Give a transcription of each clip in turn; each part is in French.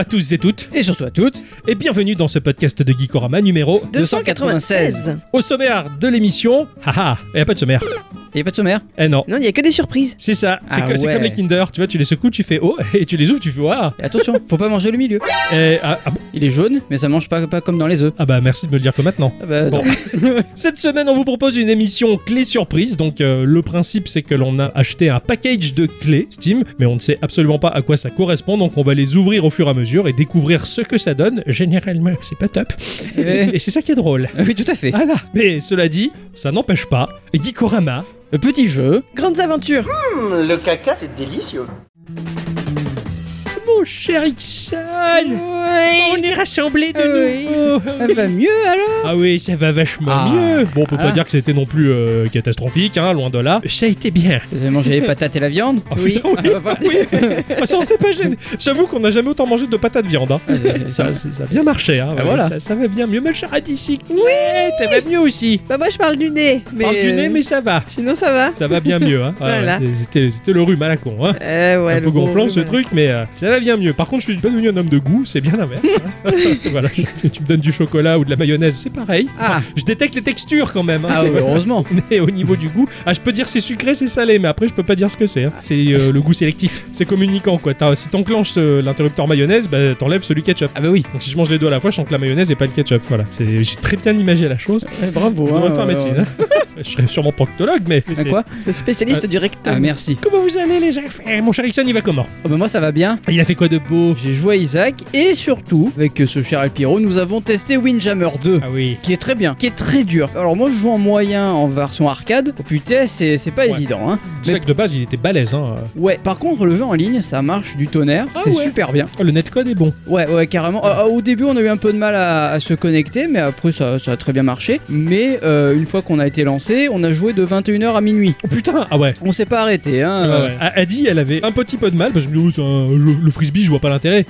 À tous et toutes, Et surtout à toutes, et bienvenue dans ce podcast de Geekorama numéro 296. au sommaire de l'émission. Haha, il n'y a pas de sommaire. Il n'y a pas de sommaire Eh non. Non, il n'y a que des surprises. C'est ça, c'est Ah que- c'est ouais. comme les Kinder, tu vois, tu les secoues, tu fais oh, et tu les ouvres, tu fais waouh. Et attention, faut pas manger le milieu. Et, ah, ah bon Il est jaune, mais ça mange pas, pas comme dans les œufs. Ah bah merci de me le dire que maintenant. Ah bah, Bon. non. Cette semaine, on vous propose une émission clé surprise. Donc, euh, le principe, c'est que l'on a acheté un package de clés Steam, mais on ne sait absolument pas à quoi ça correspond. Donc, on va les ouvrir au fur et à mesure et découvrir ce que ça donne. Généralement, c'est pas top. Eh. Et c'est ça qui est drôle. Oui, tout à fait. Voilà. Mais cela dit, ça n'empêche pas. Geekorama, Le petit jeu. Grandes aventures. Hum, le caca, c'est délicieux. Mon cher Ixon, on est rassemblés de Oui. nouveau. Ça va mieux alors Ah oui, ça va vachement Ah. mieux. Bon, on peut pas Ah. dire que c'était non plus euh, catastrophique, hein, loin de là. Ça a été bien. Vous avez mangé les patates et la viande Oh, Oui. putain, oui. Ah, bah, oui. Ah, ça, on s'est pas gêné. J'avoue qu'on n'a jamais autant mangé de patates viande. Hein. Ça, ça, ça a bien marché. Hein. Ah, Ouais, voilà. ça, ça va bien mieux. Ma chère Adici, ouais, ça va mieux aussi. Bah moi je parle du nez. Mais Parle du nez, mais ça va. Sinon ça va. Ça va bien mieux. Hein. Voilà. ouais, C'était c'était le rhume à la con. Hein. Euh, ouais, un peu gonflant ce truc, mais euh, ça va bien mieux. Par contre, je suis pas devenu un homme de goût, c'est bien l'inverse. hein. voilà, je- tu me donnes du chocolat ou de la mayonnaise, c'est pareil. Ah, Je détecte les textures quand même. hein. ah oui, heureusement. Mais au niveau du goût, ah, je peux dire c'est sucré, c'est salé, mais après je peux pas dire ce que c'est. hein. C'est euh, le goût sélectif, c'est communicant quoi. T'as- si t'enclenches euh, l'interrupteur mayonnaise, bah, t'enlèves celui ketchup. Ah bah oui. Donc si je mange les deux à la fois, je sens que la mayonnaise et pas le ketchup. Voilà, c'est j'ai très bien imagé la chose. Eh, bravo. Je devrais hein, faire euh, médecine. hein. je serais sûrement proctologue, mais. mais Ah, c'est- quoi Le spécialiste du rectum. Ah merci. Comment vous allez les gens Eh, Mon cher Ixon, il va comment? Oh, bah, moi ça va bien. Il a fait quoi de beau J'ai joué à Isaac et surtout, avec ce cher Alpiro, nous avons testé Windjammer 2. Ah oui. Qui est très bien, qui est très dur. Alors moi je joue en moyen en version arcade. Oh putain, c'est c'est pas Ouais. évident. Hein. C'est vrai que de base, il était balèze. Hein. Ouais, par contre le jeu en ligne, ça marche du tonnerre. Ah c'est ouais. super bien. Oh, le netcode est bon. Ouais, ouais, carrément. Euh, au début, on a eu un peu de mal à, à se connecter, mais après, ça, ça a très bien marché. Mais euh, une fois qu'on a été lancé, on a joué de 21h à minuit. Oh putain Ah ouais. On s'est pas arrêté, hein. Ouais, euh, ouais. A- Adi, elle avait un petit peu de mal parce que oh, le, le frisbee, je vois pas l'intérêt.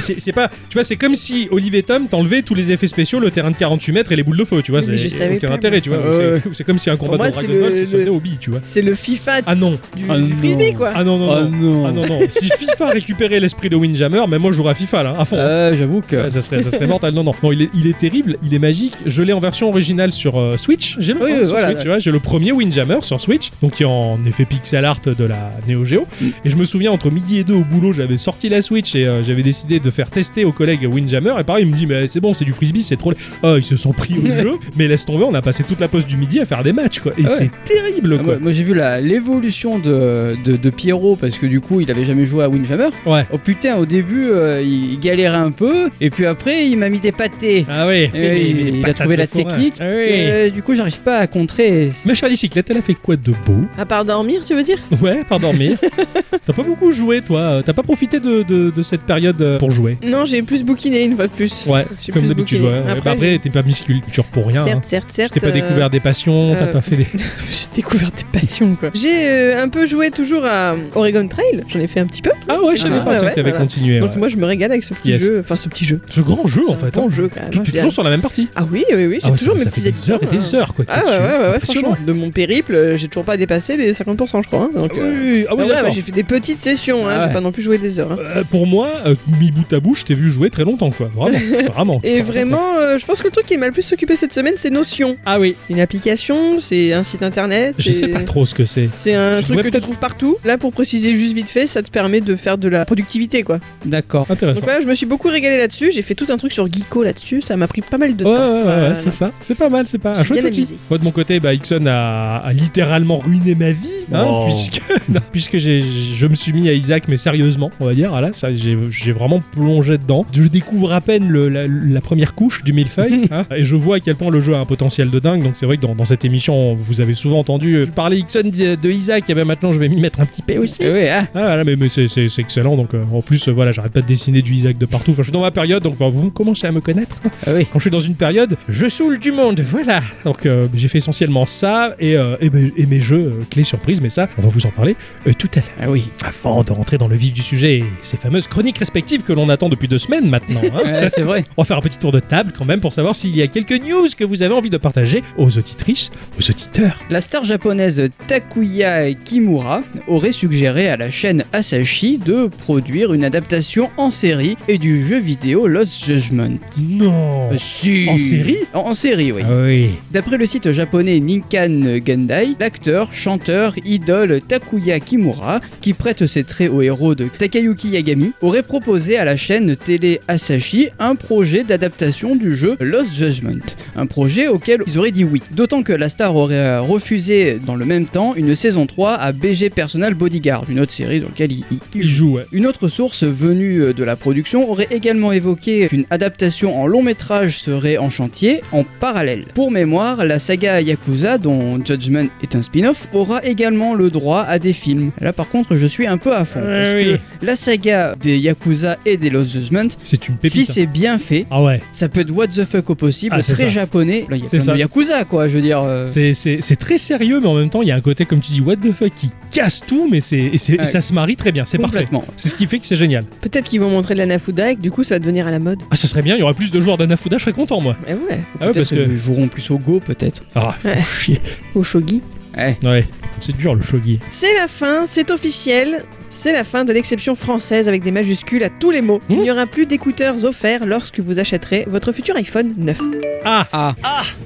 C'est- pas, tu vois, c'est comme si Olivier Tom t'enlevait tous les effets spéciaux, le terrain de 48 mètres et les boules de feu, tu vois. C'est je savais aucun pas, intérêt, tu vois. moi. C'est- comme si un combat moi, de Ball le- tu vois. C'est le FIFA Ah non. du, Ah du frisbee quoi. Ah non, non, Ah non. non. Ah non, non. Si FIFA récupérait l'esprit de Windjammer, mais moi je jouerais à FIFA là, à fond. Euh, J'avoue que. Ouais, ça serait, ça serait mortel. Non, non, non, il est, il est terrible, il est magique. Je l'ai en version originale sur euh, Switch. J'ai le, Oui, voilà, ouais. j'ai le premier Windjammer sur Switch, donc qui est en effet pixel art de la Neo Geo. Mm. Et je me souviens entre midi et deux au boulot, j'avais sorti la Switch et euh, j'avais décidé de faire tester aux collègues Windjammer. Et pareil, il me dit mais c'est bon, c'est du frisbee, c'est trop. Oh, ils se sont pris au jeu, mais laisse tomber, on a passé toute la pause du midi à faire des matchs quoi. Et Ah ouais. c'est terrible Ah, quoi. moi, moi, j'ai vu la- l'évolution de, de, de Pierrot parce que du coup il avait jamais joué à Windjammer. Ouais. Oh putain, au début euh, il, il galérait un peu et puis après il m'a mis des pâtés. Ah oui, Et il a trouvé la technique. Ah oui. Euh, du coup j'arrive pas à contrer. Ma chère bicyclette, elle a fait quoi de beau? À part dormir, tu veux dire? Ouais, par dormir. T'as pas beaucoup joué, toi? T'as pas profité de, de- de cette période euh, pour jouer. Non, j'ai plus bouquiné une fois de plus. Ouais, J'ai comme plus d'habitude. Ouais. Ouais, Après, bah Après, t'es pas musiculture pour rien. hein. Certes, certes, certes. T'as pas euh, découvert des passions, t'as euh, pas fait des. J'ai découvert des passions quoi. J'ai euh, un peu joué toujours à Oregon Trail. J'en ai fait un petit peu. Ah ouais, je savais Ah, pas ouais, que t'avais voilà. continué. Donc moi je me régale avec ce petit Yes. jeu. Enfin ce petit jeu. Ce grand jeu, en fait. bon hein. jeu quand même. Tu hein, es toujours sur la même partie. Ah oui, oui, oui. J'ai Ah toujours mes petits des heures et des heures, quoi. Ah t'es ouais, ouais, franchement. De mon périple, euh, j'ai toujours pas dépassé les 50%, je crois. Ah euh, oui, ah oui, j'ai fait des petites sessions, j'ai pas non plus joué des heures. Euh, pour moi, euh, mis bout à bout, je t'ai vu jouer très longtemps, quoi. Vraiment, vraiment. Et vraiment, euh, je pense que le truc qui m'a le plus occupé cette semaine, c'est Notion. Ah oui. C'est une application, c'est un site internet. Je sais pas trop ce que c'est. C'est un Je truc que tu trouves partout. Là, pour préciser juste vite fait, ça te permet de faire de la productivité, quoi. D'accord. Donc Intéressant. voilà, je me suis beaucoup régalé là-dessus. J'ai fait tout un truc sur Geeko là-dessus. Ça m'a pris pas mal de Ouais, temps. ouais, ouais, Voilà. ouais, c'est ça. C'est pas mal, c'est pas Je un chouette outil. Moi, de mon côté, bah, Ixon a, a littéralement ruiné ma vie, hein, Oh. puisque, non, puisque j'ai- je me suis mis à Isaac, mais sérieusement, on va dire. Ça, j'ai vraiment plongé dedans. Je découvre à peine le- la, la première couche du millefeuille, hein, et je vois à quel point le jeu a un potentiel de dingue. Donc, c'est vrai que dans, dans cette émission, vous avez souvent entendu euh, parler Ixon de, de Isaac, et ben maintenant, je vais m'y mettre un petit peu aussi. Eh oui, ah. Ah voilà, mais, mais c'est- excellent. Donc, euh, en plus, euh, voilà, j'arrête pas de dessiner du Isaac de partout. Enfin, je suis dans ma période, donc enfin, vous commencez à me connaître. Ah oui. Quand je suis dans une période, je saoule du monde, voilà. Donc euh, j'ai fait essentiellement ça et, et, mes, et mes jeux clés surprises surprise, mais ça, on va vous en parler tout à l'heure. Ah oui. Avant de rentrer dans le vif du sujet et ces fameuses chroniques respectives que l'on attend depuis deux semaines maintenant. hein. Ouais, c'est vrai. On va faire un petit tour de table quand même pour savoir s'il y a quelques news que vous avez envie de partager aux auditrices, aux auditeurs. La star japonaise Takuya Kimura aurait suggéré à la chaîne Asahi de produire une adaptation en série et du jeu vidéo Lost Judgment. Non Euh, si. En série? En, en série, oui. Ah oui. D'après le site japonais Ninkan Gendai, l'acteur, chanteur, idole Takuya Kimura, qui prête ses traits au héros de Takayuki Yagami, aurait proposé à la chaîne télé Asahi un projet d'adaptation du jeu Lost Judgment. Un projet auquel ils auraient dit oui. D'autant que la star aurait euh, refusé dans le même temps une saison 3 à BG Personal Bodyguard, une autre série dans laquelle il, il- joue, une autre source venue euh, de la production aurait également évoqué qu'une adaptation en long métrage serait en chantier en parallèle. Pour mémoire, la saga Yakuza, dont Judgment est un spin-off, aura également le droit à des films. Là par contre, je suis un peu à fond. Euh, parce oui. que la saga des Yakuza et des Lost Judgment, C'est une pépite. si hein. c'est bien fait, Ah ouais. ça peut être what the fuck au possible, Ah, c'est très ça. japonais. Là, il y a C'est plein ça. de Yakuza quoi, je veux dire. euh, C'est- très sérieux, mais en même temps, il y a un côté, comme tu dis, what the fuck, qui casse tout, mais c'est Ouais. ça se marie très bien. C'est parfait. C'est ce qui fait que c'est génial. Peut-être qu'ils vont montrer de la Nafuda et que du coup ça va devenir à la mode. Ah, ça serait bien, il y aurait plus de joueurs d'Anafuda, je serais content, moi. Eh ouais, Ah ouais, parce que. qu'ils joueront plus au Go peut-être. Ah, faut Ouais. chier. au shogi. Ouais. Ouais, c'est dur le shogi. C'est la fin, c'est officiel. C'est la fin de l'exception française avec des majuscules à tous les mots. Il n'y aura plus d'écouteurs offerts lorsque vous achèterez votre futur iPhone 9. Ah, Ah,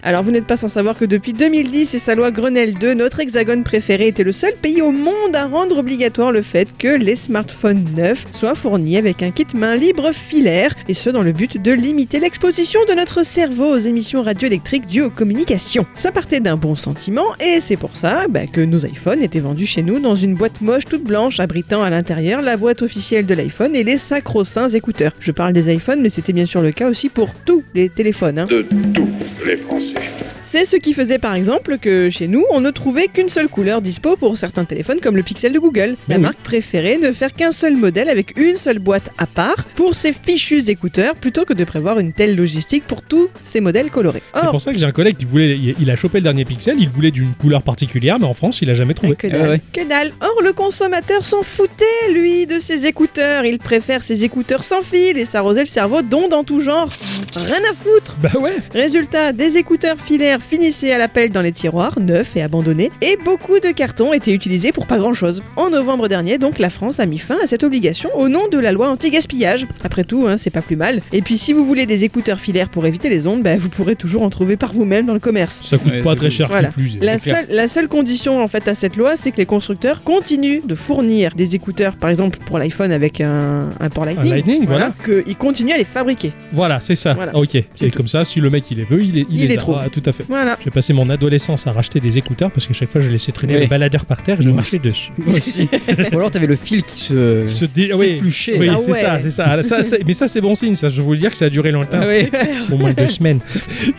Alors vous n'êtes pas sans savoir que depuis 2010 et sa loi Grenelle 2, notre hexagone préféré était le seul pays au monde à rendre obligatoire le fait que les smartphones neufs soient fournis avec un kit main libre filaire, et ce dans le but de limiter l'exposition de notre cerveau aux émissions radioélectriques dues aux communications. Ça partait d'un bon sentiment, et c'est pour ça bah, que nos iPhones étaient vendus chez nous dans une boîte moche toute blanche abritant à l'intérieur la boîte officielle de l'iPhone et les sacro-saints écouteurs. Je parle des iPhones, mais c'était bien sûr le cas aussi pour tous les téléphones. hein. de tous les Français. C'est ce qui faisait par exemple que chez nous, on ne trouvait qu'une seule couleur dispo pour certains téléphones comme le Pixel de Google. La oui. marque préférait ne faire qu'un seul modèle avec une seule boîte à part pour ses fichus écouteurs plutôt que de prévoir une telle logistique pour tous ces modèles colorés. c'est pour ça que j'ai un collègue qui voulait. Il a chopé le dernier pixel, il voulait d'une couleur particulière, mais en France, il a jamais trouvé. que dalle, ouais. que dalle. Or, le consommateur s'en foutait, lui, de ses écouteurs. Il préfère ses écouteurs sans fil et s'arroser le cerveau d'ondes en tout genre. Rien à foutre. Bah ouais Résultat, des écouteurs filaires finissaient à l'appel dans les tiroirs, neufs et abandonnés, et beaucoup de cartons étaient utilisés pour pas grand chose. En novembre dernier, donc, la France a mis fin à cette obligation au nom de la loi anti-gaspillage. Après tout, hein, c'est pas plus mal. Et puis, si vous voulez des écouteurs filaires pour éviter les ondes, bah, vous pourrez toujours en trouver par vous-même dans le commerce. Ça coûte Ouais, pas très cher Voilà. plus. La seule, la seule condition en fait à cette loi, c'est que les constructeurs continuent de fournir des écouteurs, par exemple pour l'iPhone avec un, un port Lightning, Lightning, voilà. qu'ils continuent à les fabriquer. Voilà, c'est ça. Voilà. Ok. C'est comme ça, si le mec il les veut, il, les- il Il les trouve. Ah, tout à fait. Voilà. J'ai passé mon adolescence à racheter des écouteurs parce que chaque fois je laissais traîner Oui. les baladeurs par terre et je marchais dessus. moi aussi. Ou alors t'avais le fil qui se. Se dé- oui. Ah c'est ouais. ça, c'est ça. Ah, ça, Mais ça, c'est bon signe. Ça, je vous le dire que ça a duré longtemps. Oui. au moins deux semaines.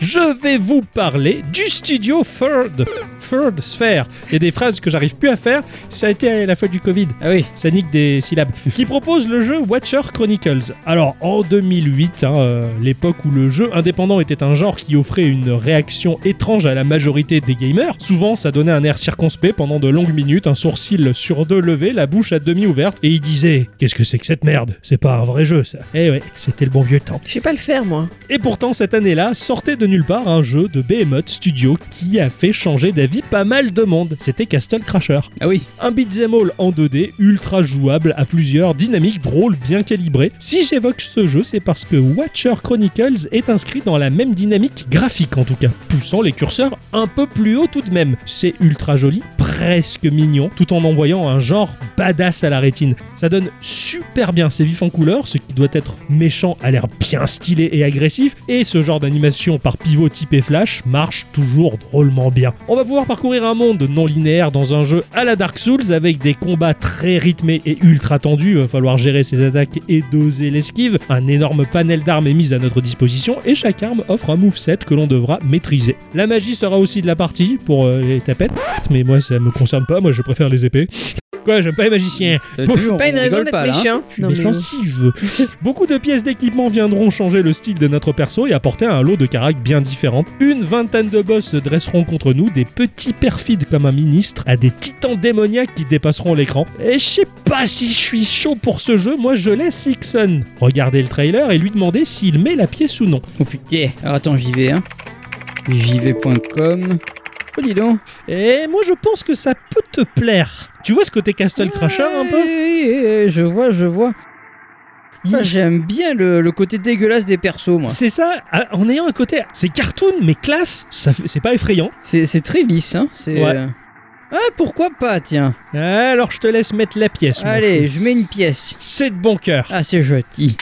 Je vais vous parler du studio Third, Third Sphere. Et des phrases que j'arrive plus à faire, ça a été à la faute du Covid. Ah oui. Ça nique des syllabes. Qui propose le jeu Watcher Chronicles. Alors, en 2008, hein, euh, l'époque où le jeu indépendant était un genre qui offrait une réaction étrange à la majorité des gamers, souvent ça donnait un air circonspect pendant de longues minutes, un sourcil sur deux levé, la bouche à demi ouverte, et il disait Qu'est-ce que c'est que cette merde? C'est pas un vrai jeu, ça. Eh ouais, c'était le bon vieux temps. Je sais pas le faire moi. Et pourtant, cette année-là, sortait de nulle part un jeu de Behemoth Studio qui a fait changer d'avis pas mal de monde. C'était Castle Crasher. Ah oui. Un beat'em all en 2D, ultra jouable à plusieurs, dynamique, drôle, bien calibré. Si j'évoque ce jeu, c'est parce que Watcher Chronicles est inscrit dans la même dynamique graphique en tout cas, poussant les curseurs un peu plus haut tout de même. C'est ultra joli, presque mignon, tout en envoyant un genre badass à la rétine. Ça donne super bien, c'est vif en couleur, ce qui doit être méchant a l'air bien stylé et agressif, et ce genre d'animation par pivot type et flash marche toujours drôlement bien. On va pouvoir parcourir un monde non linéaire dans un jeu à la Dark Souls avec des combats très rythmés et ultra tendus, il va falloir gérer ses attaques et doser l'esquive, un énorme panel d'armes est mis à notre disposition et chaque arme offre un moveset que l'on devra maîtriser. La magie sera aussi de la partie pour euh, les tapettes, mais moi ça me concerne pas, moi je préfère les épées. Quoi, j'aime pas les magiciens. On- pas une on raison d'être hein. méchant. Je suis Non, méchant si je veux. Beaucoup de pièces d'équipement viendront changer le style de notre perso et apporter un lot de caracs bien différents. Une vingtaine de boss se dresseront contre nous, des petits perfides comme un ministre à des titans démoniaques qui dépasseront l'écran. Et sais pas si je suis chaud pour ce jeu, moi je laisse Ixon regarder le trailer et lui demander s'il met la pièce ou non. Oh putain. Alors attends, j'y vais, hein. J'y.com. Oh, dis donc. Et moi je pense que ça peut te plaire. Tu vois ce côté Castle Crusher un peu? Oui, je vois, je vois. Il- Ah, J'aime bien le, le côté dégueulasse des persos, moi. C'est ça, à- en ayant un côté, c'est cartoon mais classe, c'est pas effrayant. C'est c'est très lisse, hein. C'est. Ouais. Ah, pourquoi pas, tiens. Alors je te laisse mettre la pièce. Allez, je mets une pièce. C'est de bon cœur. Ah, c'est joli.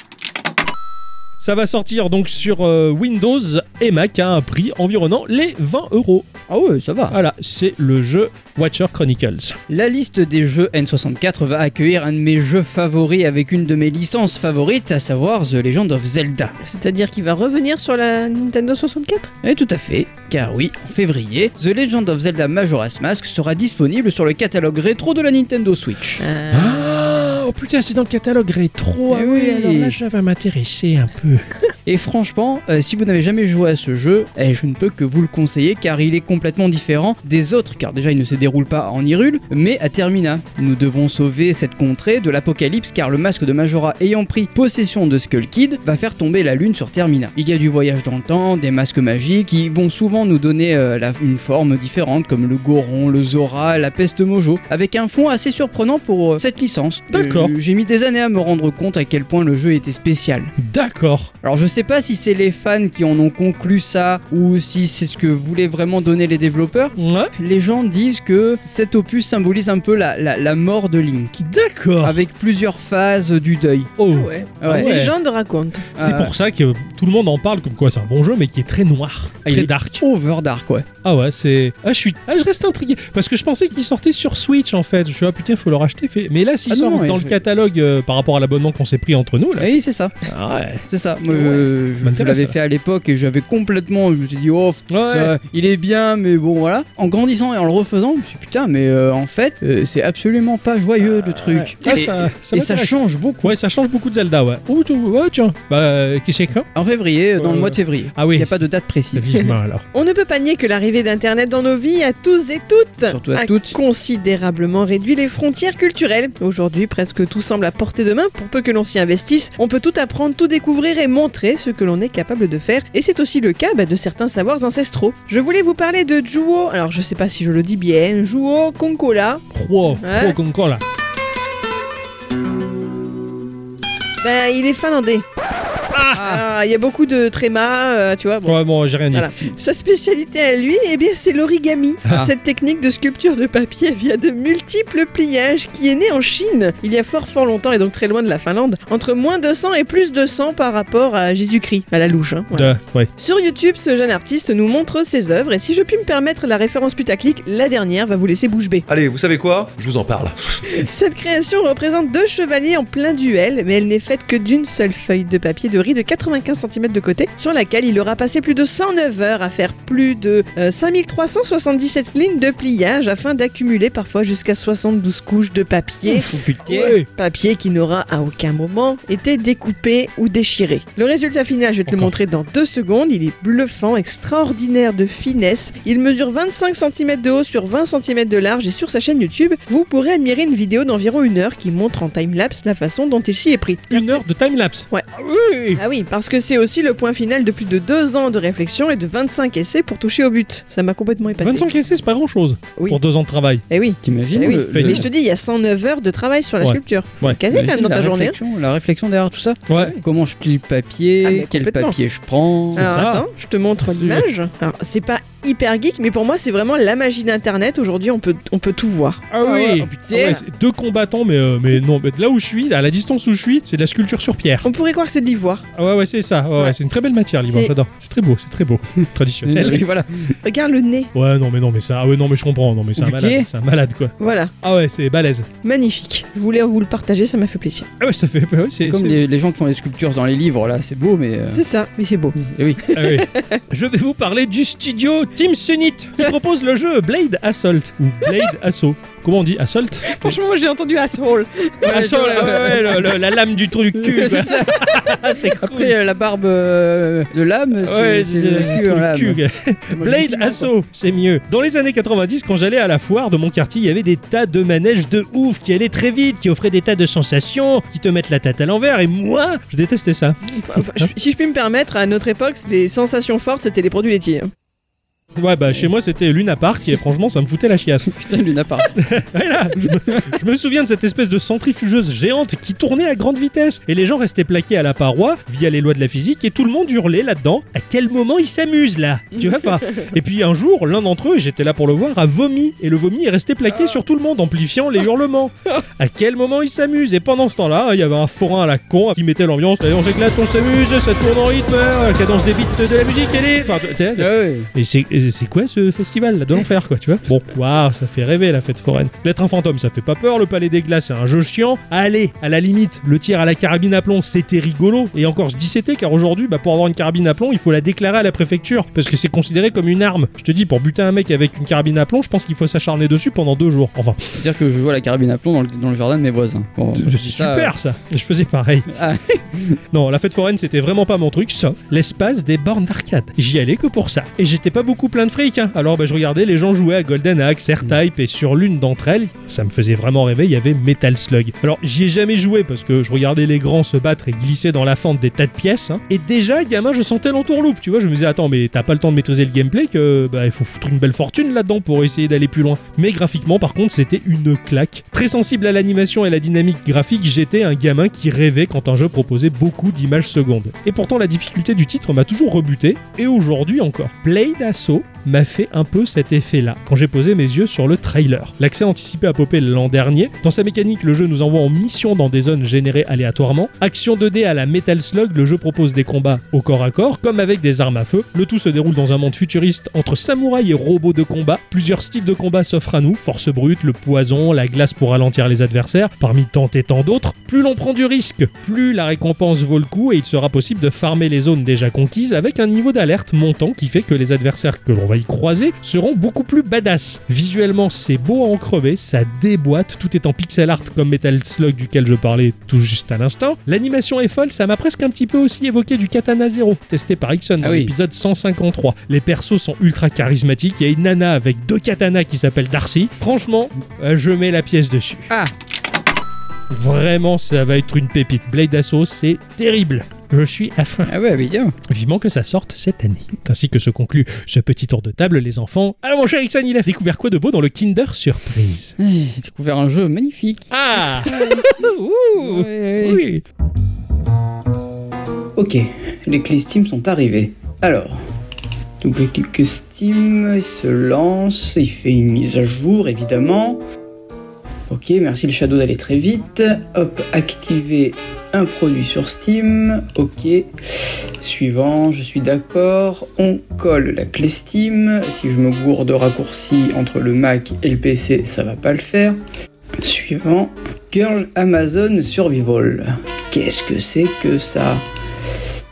Ça va sortir donc sur euh, Windows et Mac à un prix environnant les 20 euros. Ah ouais, ça va. Voilà, c'est le jeu Watcher Chronicles. La liste des jeux N64 va accueillir un de mes jeux favoris avec une de mes licences favorites, à savoir The Legend of Zelda. C'est-à-dire qu'il va revenir sur la Nintendo 64 Et tout à fait, car oui, en février, The Legend of Zelda Majora's Mask sera disponible sur le catalogue rétro de la Nintendo Switch. Euh, Ah, oh putain, c'est dans le catalogue rétro. Eh oui. alors là, ça va m'intéresser un peu. Et franchement, euh, si vous n'avez jamais joué à ce jeu, eh, je ne peux que vous le conseiller car il est complètement différent des autres, car déjà il ne se déroule pas en Hyrule, mais à Termina. Nous devons sauver cette contrée de l'apocalypse car le masque de Majora ayant pris possession de Skull Kid va faire tomber la lune sur Termina. Il y a du voyage dans le temps, des masques magiques qui vont souvent nous donner euh, la- une forme différente comme le Goron, le Zora, la peste Mojo, avec un fond assez surprenant pour euh, cette licence. D'accord. Euh, J'ai mis des années à me rendre compte à quel point le jeu était spécial. D'accord. Alors je sais pas si c'est les fans qui en ont conclu ça ou si c'est ce que voulaient vraiment donner les développeurs. Ouais. Les gens disent que cet opus symbolise un peu la, la- la mort de Link, D'accord. avec plusieurs phases du deuil. Oh. ouais. Ah ouais. La légende raconte. C'est Euh, pour ça que tout le monde en parle comme quoi c'est un bon jeu, mais qui est très noir, Ah, très dark. Over Dark, ouais. Ah ouais, c'est. Ah, je suis. Ah, je reste intrigué parce que je pensais qu'il sortait sur Switch en fait. Je suis ah putain, faut le racheter. Fait... Mais là, s'il Ah non, sort ouais, dans le catalogue euh, par rapport à l'abonnement qu'on s'est pris entre nous là. Oui, c'est ça, Ah ouais. c'est ça. Moi, je, je M'intéresse, l'avais ça. fait à l'époque et j'avais complètement. Je me suis dit, oh, Ouais. ça, il est bien, mais bon, voilà. En grandissant et en le refaisant, je me suis dit, putain, mais euh, en fait, euh, c'est absolument pas joyeux le truc. Ah, et ça, ça et ça m'intéresse. change beaucoup. Ouais, ça change beaucoup de Zelda, ouais. Oh, tu- ouais, tiens. Bah, euh, qui c'est quand En février, dans le Euh, mois de février. Ah oui. Il n'y a pas de date précise. Vivement alors. On ne peut pas nier que l'arrivée d'Internet dans nos vies à tous et toutes Surtout à a toutes. considérablement réduit les frontières culturelles. Aujourd'hui, presque tout semble à portée de main pour peu que l'on s'y investisse. On peut tout apprendre, tout découvrir et montrer ce que l'on est capable de faire. Et c'est aussi le cas bah, de certains savoirs ancestraux. Je voulais vous parler de Juo, alors je sais pas si je le dis bien, Juo Konkola. Wow, Ouais. là. Ben, il est finlandais. Ah, il y a beaucoup de trémas, euh, tu vois. Bon. Ouais, bon, j'ai rien dit. Voilà. Sa spécialité à lui, eh bien, c'est l'origami. Ah. Cette technique de sculpture de papier via de multiples pliages qui est née en Chine il y a fort fort longtemps et donc très loin de la Finlande, entre moins 200 et plus de 100 par rapport à Jésus-Christ, à la louche. hein, voilà. Euh, ouais. Sur YouTube, ce jeune artiste nous montre ses œuvres et si je puis me permettre la référence putaclic, la dernière va vous laisser bouche bée. Allez, vous savez quoi? Je vous en parle. Cette création représente deux chevaliers en plein duel, mais elle n'est faite que d'une seule feuille de papier de de 95 cm de côté, sur laquelle il aura passé plus de 109 heures à faire plus de euh, 5377 lignes de pliage afin d'accumuler parfois jusqu'à 72 couches de papier. Ouf. Ouais. Papier qui n'aura à aucun moment été découpé ou déchiré. Le résultat final, je vais te le montrer dans deux secondes. Il est bluffant, extraordinaire de finesse. Il mesure 25 cm de haut sur 20 cm de large et sur sa chaîne YouTube, vous pourrez admirer une vidéo d'environ une heure qui montre en timelapse la façon dont il s'y est pris. Une heure de timelapse. Ouais. Ah oui. Ah oui, parce que c'est aussi le point final de plus de deux ans de réflexion et de 25 essais pour toucher au but. Ça m'a complètement épaté. 25 essais, c'est pas grand chose Oui. pour deux ans de travail. Eh oui. T'imagines Eh oui. le- Mais je te dis, il y a 109 heures de travail sur la Ouais. sculpture. Faut Ouais. quand même dans ta la journée. hein. réflexion, La réflexion derrière tout ça. Ouais. Comment je plie le papier, Ah, quel papier je prends. C'est Alors ça. attends, je te montre l'image. Alors c'est pas hyper geek, mais pour moi c'est vraiment la magie d'internet. Aujourd'hui on peut, on peut tout voir. Ah Ah oui. oh putain. ouais, c'est deux combattants, mais, euh, mais non, mais là où je suis, à la distance où je suis, c'est de la sculpture sur pierre. On pourrait croire que c'est de l'ivoire. Ah ouais, ouais, c'est ça. Ouais, ouais, Ouais. c'est une très belle matière, l'ivoire, C'est- j'adore. C'est très beau, c'est très beau. Traditionnel. Voilà. Regarde le nez. Ouais, non, mais non, mais ça. Ah ouais, non, mais je comprends. Non, mais c'est un malade. C'est un malade, quoi. Voilà, Ah ouais, c'est balèze. magnifique. Je voulais vous le partager, ça m'a fait plaisir. Ah ouais, ça fait. ouais, c'est C'est comme c'est- les, les gens qui font les sculptures dans les livres, là, c'est beau, mais. euh, C'est ça, mais c'est beau. eh oui. Ah oui. Je vais vous parler du studio Team Sunit qui propose le jeu Blade Assault ou Blade Assault. Comment on dit Assault? Franchement, moi j'ai entendu Asshole. Assault, ouais, ouais, le- le- la lame du trou du cul. C'est ça. quoi. C'est cool. Après, euh, la barbe euh, de lame, c'est Ouais, c'est le cul trou en du lame. cul. Moi, j'ai Blade. Assault, c'est mieux. Dans les années 90, quand j'allais à la foire de mon quartier, il y avait des tas de manèges de ouf qui allaient très vite, qui offraient des tas de sensations, qui te mettent la tête à l'envers. Et moi, je détestais ça. Enfin, je- si je puis me permettre, à notre époque, les sensations fortes, c'était les produits laitiers. hein. Ouais, bah chez moi c'était Luna Park et franchement ça me foutait la chiasse. Putain, Luna Park. Ouais, là, je, me, je me souviens de cette espèce de centrifugeuse géante qui tournait à grande vitesse et les gens restaient plaqués à la paroi via les lois de la physique et tout le monde hurlait là-dedans. À quel moment ils s'amusent là? Tu vois enfin, Et puis un jour, l'un d'entre eux, j'étais là pour le voir, a vomi et le vomi est resté plaqué sur tout le monde, amplifiant les hurlements. À quel moment ils s'amusent? Et pendant ce temps-là, il y avait un forain à la con qui mettait l'ambiance. On s'éclate, on s'amuse, ça tourne en rythme, la cadence des beats de la musique, elle est. Enfin, tu sais, Ouais. et c'est et c'est quoi ce festival là de l'enfer quoi, tu vois? Bon, waouh, ça fait rêver la fête foraine. L'être un fantôme, ça fait pas peur. Le palais des glaces, c'est un jeu chiant. Allez, à la limite, le tir à la carabine à plomb, c'était rigolo. Et encore, je dis c'était car aujourd'hui, bah, pour avoir une carabine à plomb, il faut la déclarer à la préfecture parce que c'est considéré comme une arme. Je te dis, pour buter un mec avec une carabine à plomb, je pense qu'il faut s'acharner dessus pendant deux jours. Enfin, C'est-à-dire que je joue à la carabine à plomb dans le, dans le jardin de mes voisins. Bon, c'est ça, super ça. Je faisais pareil. Ah. non, la fête foraine, c'était vraiment pas mon truc, sauf l'espace des bornes d'arcade. J'y allais que pour ça. Et j'étais pas beaucoup plein de fric. hein. Alors bah, je regardais les gens jouer à Golden Axe, R-Type, et sur l'une d'entre elles, ça me faisait vraiment rêver, il y avait Metal Slug. Alors j'y ai jamais joué parce que je regardais les grands se battre et glisser dans la fente des tas de pièces. hein. Et déjà, gamin, je sentais l'entourloupe. Tu vois, je me disais, attends, mais t'as pas le temps de maîtriser le gameplay que bah, il faut foutre une belle fortune là-dedans pour essayer d'aller plus loin. Mais graphiquement, par contre, c'était une claque. Très sensible à l'animation et la dynamique graphique, j'étais un gamin qui rêvait quand un jeu proposait beaucoup d'images secondes. Et pourtant, la difficulté du titre m'a toujours rebuté, et aujourd'hui encore. Blade Assault m'a fait un peu cet effet-là quand j'ai posé mes yeux sur le trailer. L'accès anticipé a popé l'an dernier. Dans sa mécanique, le jeu nous envoie en mission dans des zones générées aléatoirement. Action 2D à la Metal Slug, le jeu propose des combats au corps à corps, comme avec des armes à feu. Le tout se déroule dans un monde futuriste entre samouraïs et robots de combat. Plusieurs styles de combat s'offrent à nous, force brute, le poison, la glace pour ralentir les adversaires, parmi tant et tant d'autres. Plus l'on prend du risque, plus la récompense vaut le coup et il sera possible de farmer les zones déjà conquises avec un niveau d'alerte montant qui fait que les adversaires que l'on va y croiser seront beaucoup plus badass. Visuellement, c'est beau à en crever, ça déboîte, tout est en pixel art comme Metal Slug duquel je parlais tout juste à l'instant. L'animation est folle, ça m'a presque un petit peu aussi évoqué du Katana Zero, testé par Ixon dans Ah oui. l'épisode 153. Les persos sont ultra charismatiques, il y a une nana avec deux katanas qui s'appelle Darcy. Franchement, euh, je mets la pièce dessus. Ah. Vraiment, ça va être une pépite. Blade Assault, c'est terrible. Je suis à fond. Ah ouais, bien. Vivement que ça sorte cette année. Ainsi que se conclut ce petit tour de table, les enfants. Alors mon cher Ixon, il a découvert quoi de beau dans le Kinder Surprise? J'ai découvert un jeu magnifique. Ah Ouh Ouais, ouais. Oui Ok, les clés Steam sont arrivées. Alors, double-clic que Steam, il se lance, il fait une mise à jour évidemment. Ok, merci le Shadow d'aller très vite. Hop, activer un produit sur Steam. Ok. Suivant, je suis d'accord. On colle la clé Steam. Si je me gourde de raccourci entre le Mac et le PC, ça va pas le faire. Suivant, Girl Amazon Survival. Qu'est-ce que c'est que ça?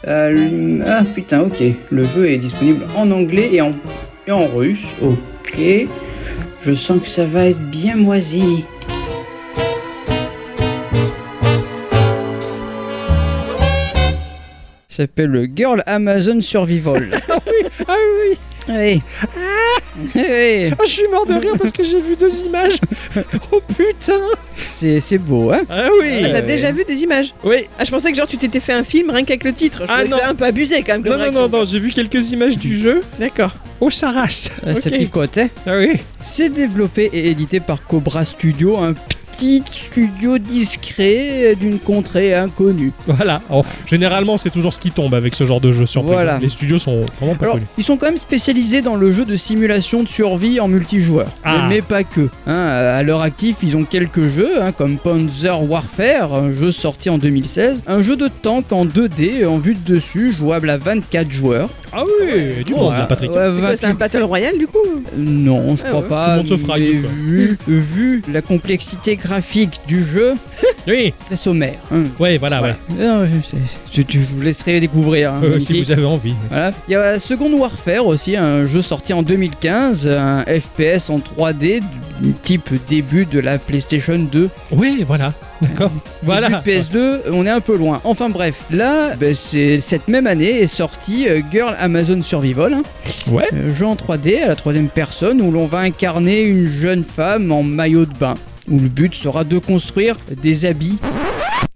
Euh, Ah putain, ok. Le jeu est disponible en anglais et en, et en russe. Ok. Je sens que ça va être bien moisi. Ça s'appelle Girl Amazon Survival. Ah oui oui. Oui. Ah, Je suis mort de rire parce que j'ai vu deux images Oh putain C'est c'est beau, hein Ah oui Ah, T'as déjà vu des images? Oui Ah, je pensais que genre tu t'étais fait un film rien qu'avec le titre. Je Ah, que non. un peu abusé quand même comme Non, non, non, non, j'ai vu quelques images du jeu. D'accord. Oh, ça rase Ça Ok. picote, hein Ah oui C'est développé et édité par Cobra Studio, un petit studio discret d'une contrée inconnue. Voilà. Alors, généralement, c'est toujours ce qui tombe avec ce genre de jeu surprise. Voilà. Les studios sont vraiment pas Alors, connus. ils sont quand même spécialisés dans le jeu de simulation de survie en multijoueur. Ah. Mais, mais pas que. Hein, à leur actif, ils ont quelques jeux, hein, comme Panzer Warfare, un jeu sorti en 2016. Un jeu de tank en 2D, en vue de dessus, jouable à 24 joueurs. Ah oui Du monde, là, Patrick. Ouais, C'est quoi, c'est un 28 Battle Royale du coup? Non, je Ah crois ouais. pas. Tout le monde se frague. Vu, vu la complexité graphique du jeu, Oui, très sommaire. hein. ouais, voilà, Voilà. Non, je, je- je- je vous laisserai découvrir. hein, Euh, si vous avez envie. Voilà. Il y a Second Warfare aussi, un jeu sorti en 2015, un FPS en 3D du type début de la PlayStation 2. Oui, voilà, d'accord. Voilà. Début PS2, on est un peu loin. Enfin bref, là, ben, c'est cette même année est sorti euh, Girl Amazon Survival, hein. Ouais. Euh, jeu en 3D à la troisième personne où l'on va incarner une jeune femme en maillot de bain. Où le but sera de construire des habits.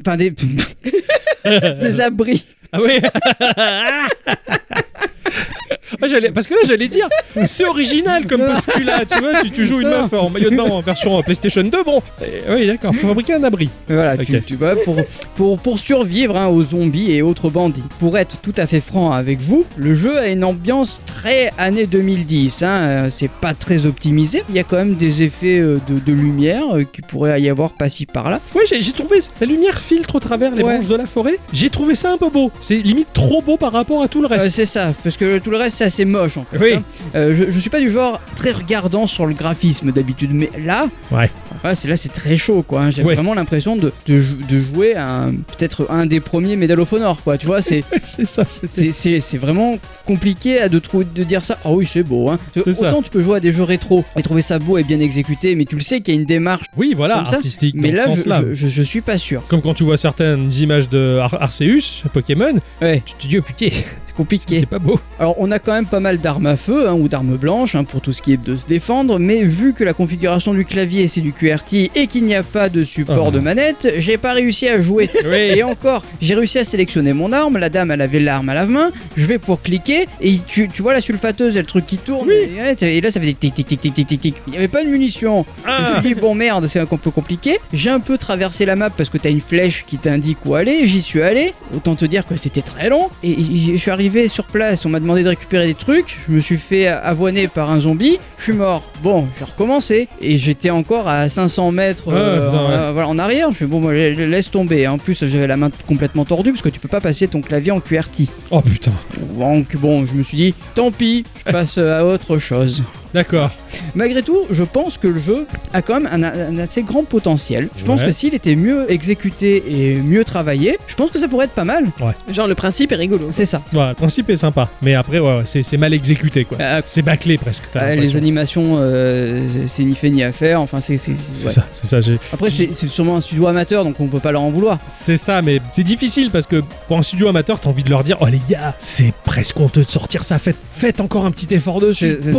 Enfin, des. des abris. Ah oui Ah, parce que là j'allais dire c'est original comme postulat tu vois tu, tu joues une meuf en maillot de bain en version euh, PlayStation 2 bon euh, oui d'accord faut fabriquer un abri Voilà, tu, tu vois, pour, pour, pour survivre hein, aux zombies et autres bandits. Pour être tout à fait franc avec vous, le jeu a une ambiance très année 2010. Hein, euh, c'est pas très optimisé. Il y a quand même des effets euh, de, de lumière qui pourrait y avoir par-ci par-là. ouais j'ai j'ai trouvé la lumière filtre au travers les Ouais. branches de la forêt j'ai trouvé ça un peu beau c'est limite trop beau par rapport à tout le Euh, reste c'est ça, parce que tout le reste c'est assez moche en fait. Oui. hein. Euh, je, je suis pas du genre très regardant sur le graphisme d'habitude, mais là, Ouais. enfin, c'est là c'est très chaud quoi. hein. J'ai Ouais. vraiment l'impression de, de, jou- de jouer à peut-être un des premiers Medal of Honor quoi. Tu vois, c'est c'est ça vraiment compliqué à de, de dire ça. Ah oui, c'est beau. Hein. Ça. Autant tu peux jouer à des jeux rétro et trouver ça beau et bien exécuté, mais tu le sais qu'il y a une démarche. oui voilà Comme ça, artistique Mais dans là, ce je, sens-là je, je- je suis pas sûr. comme quand tu vois certaines images de Ar- Arceus Pokémon Ouais, tu te dis oh putain compliqué. c'est pas beau Alors, on a quand même pas mal d'armes à feu hein, ou d'armes blanches hein, pour tout ce qui est de se défendre, mais vu que la configuration du clavier c'est du QRT et qu'il n'y a pas de support Ah. de manette, j'ai pas réussi à jouer. oui Et encore, j'ai réussi à sélectionner mon arme. La dame, elle avait l'arme à la main. Je vais pour cliquer et tu, tu vois la sulfateuse, et le truc qui tourne. Oui. Et, là, ça fait des tic tic tic tic tic tic tic. Il n'y avait pas de munitions. Je me Ah. suis dit, bon merde, c'est un peu compliqué. J'ai un peu traversé la map parce que t'as une flèche qui t'indique où aller. J'y suis allé. Autant te dire que c'était très long. Et je suis arrivé sur place. On m'a demandé de récupérer des trucs. Je me suis fait avoiner par un zombie. Je suis mort. Bon, j'ai recommencé. Et j'étais encore à 500 mètres euh, en, voilà, en arrière. Je fais bon, moi, laisse tomber. En plus, j'avais la main complètement tordue parce que tu peux pas passer ton clavier en QRT. oh putain Donc bon, je me suis dit, tant pis, je passe à autre chose. D'accord Malgré tout, je pense que le jeu a quand même un, un assez grand potentiel. Je pense Ouais. que s'il était mieux exécuté et mieux travaillé, je pense que ça pourrait être pas mal. Genre le principe est rigolo. C'est ça. Ouais, le principe est sympa, mais après, ouais, ouais, c'est mal exécuté, quoi. Euh, C'est bâclé presque. euh, les animations, euh, c'est ni fait ni à faire. Enfin, c'est. c'est- ouais. ça, c'est ça. Après, c'est sûrement un studio amateur, donc on peut pas leur en vouloir. C'est ça, mais c'est difficile parce que pour un studio amateur, t'as envie de leur dire Oh les gars, c'est presque honteux de sortir ça, faites, faites encore un petit effort dessus, C'est-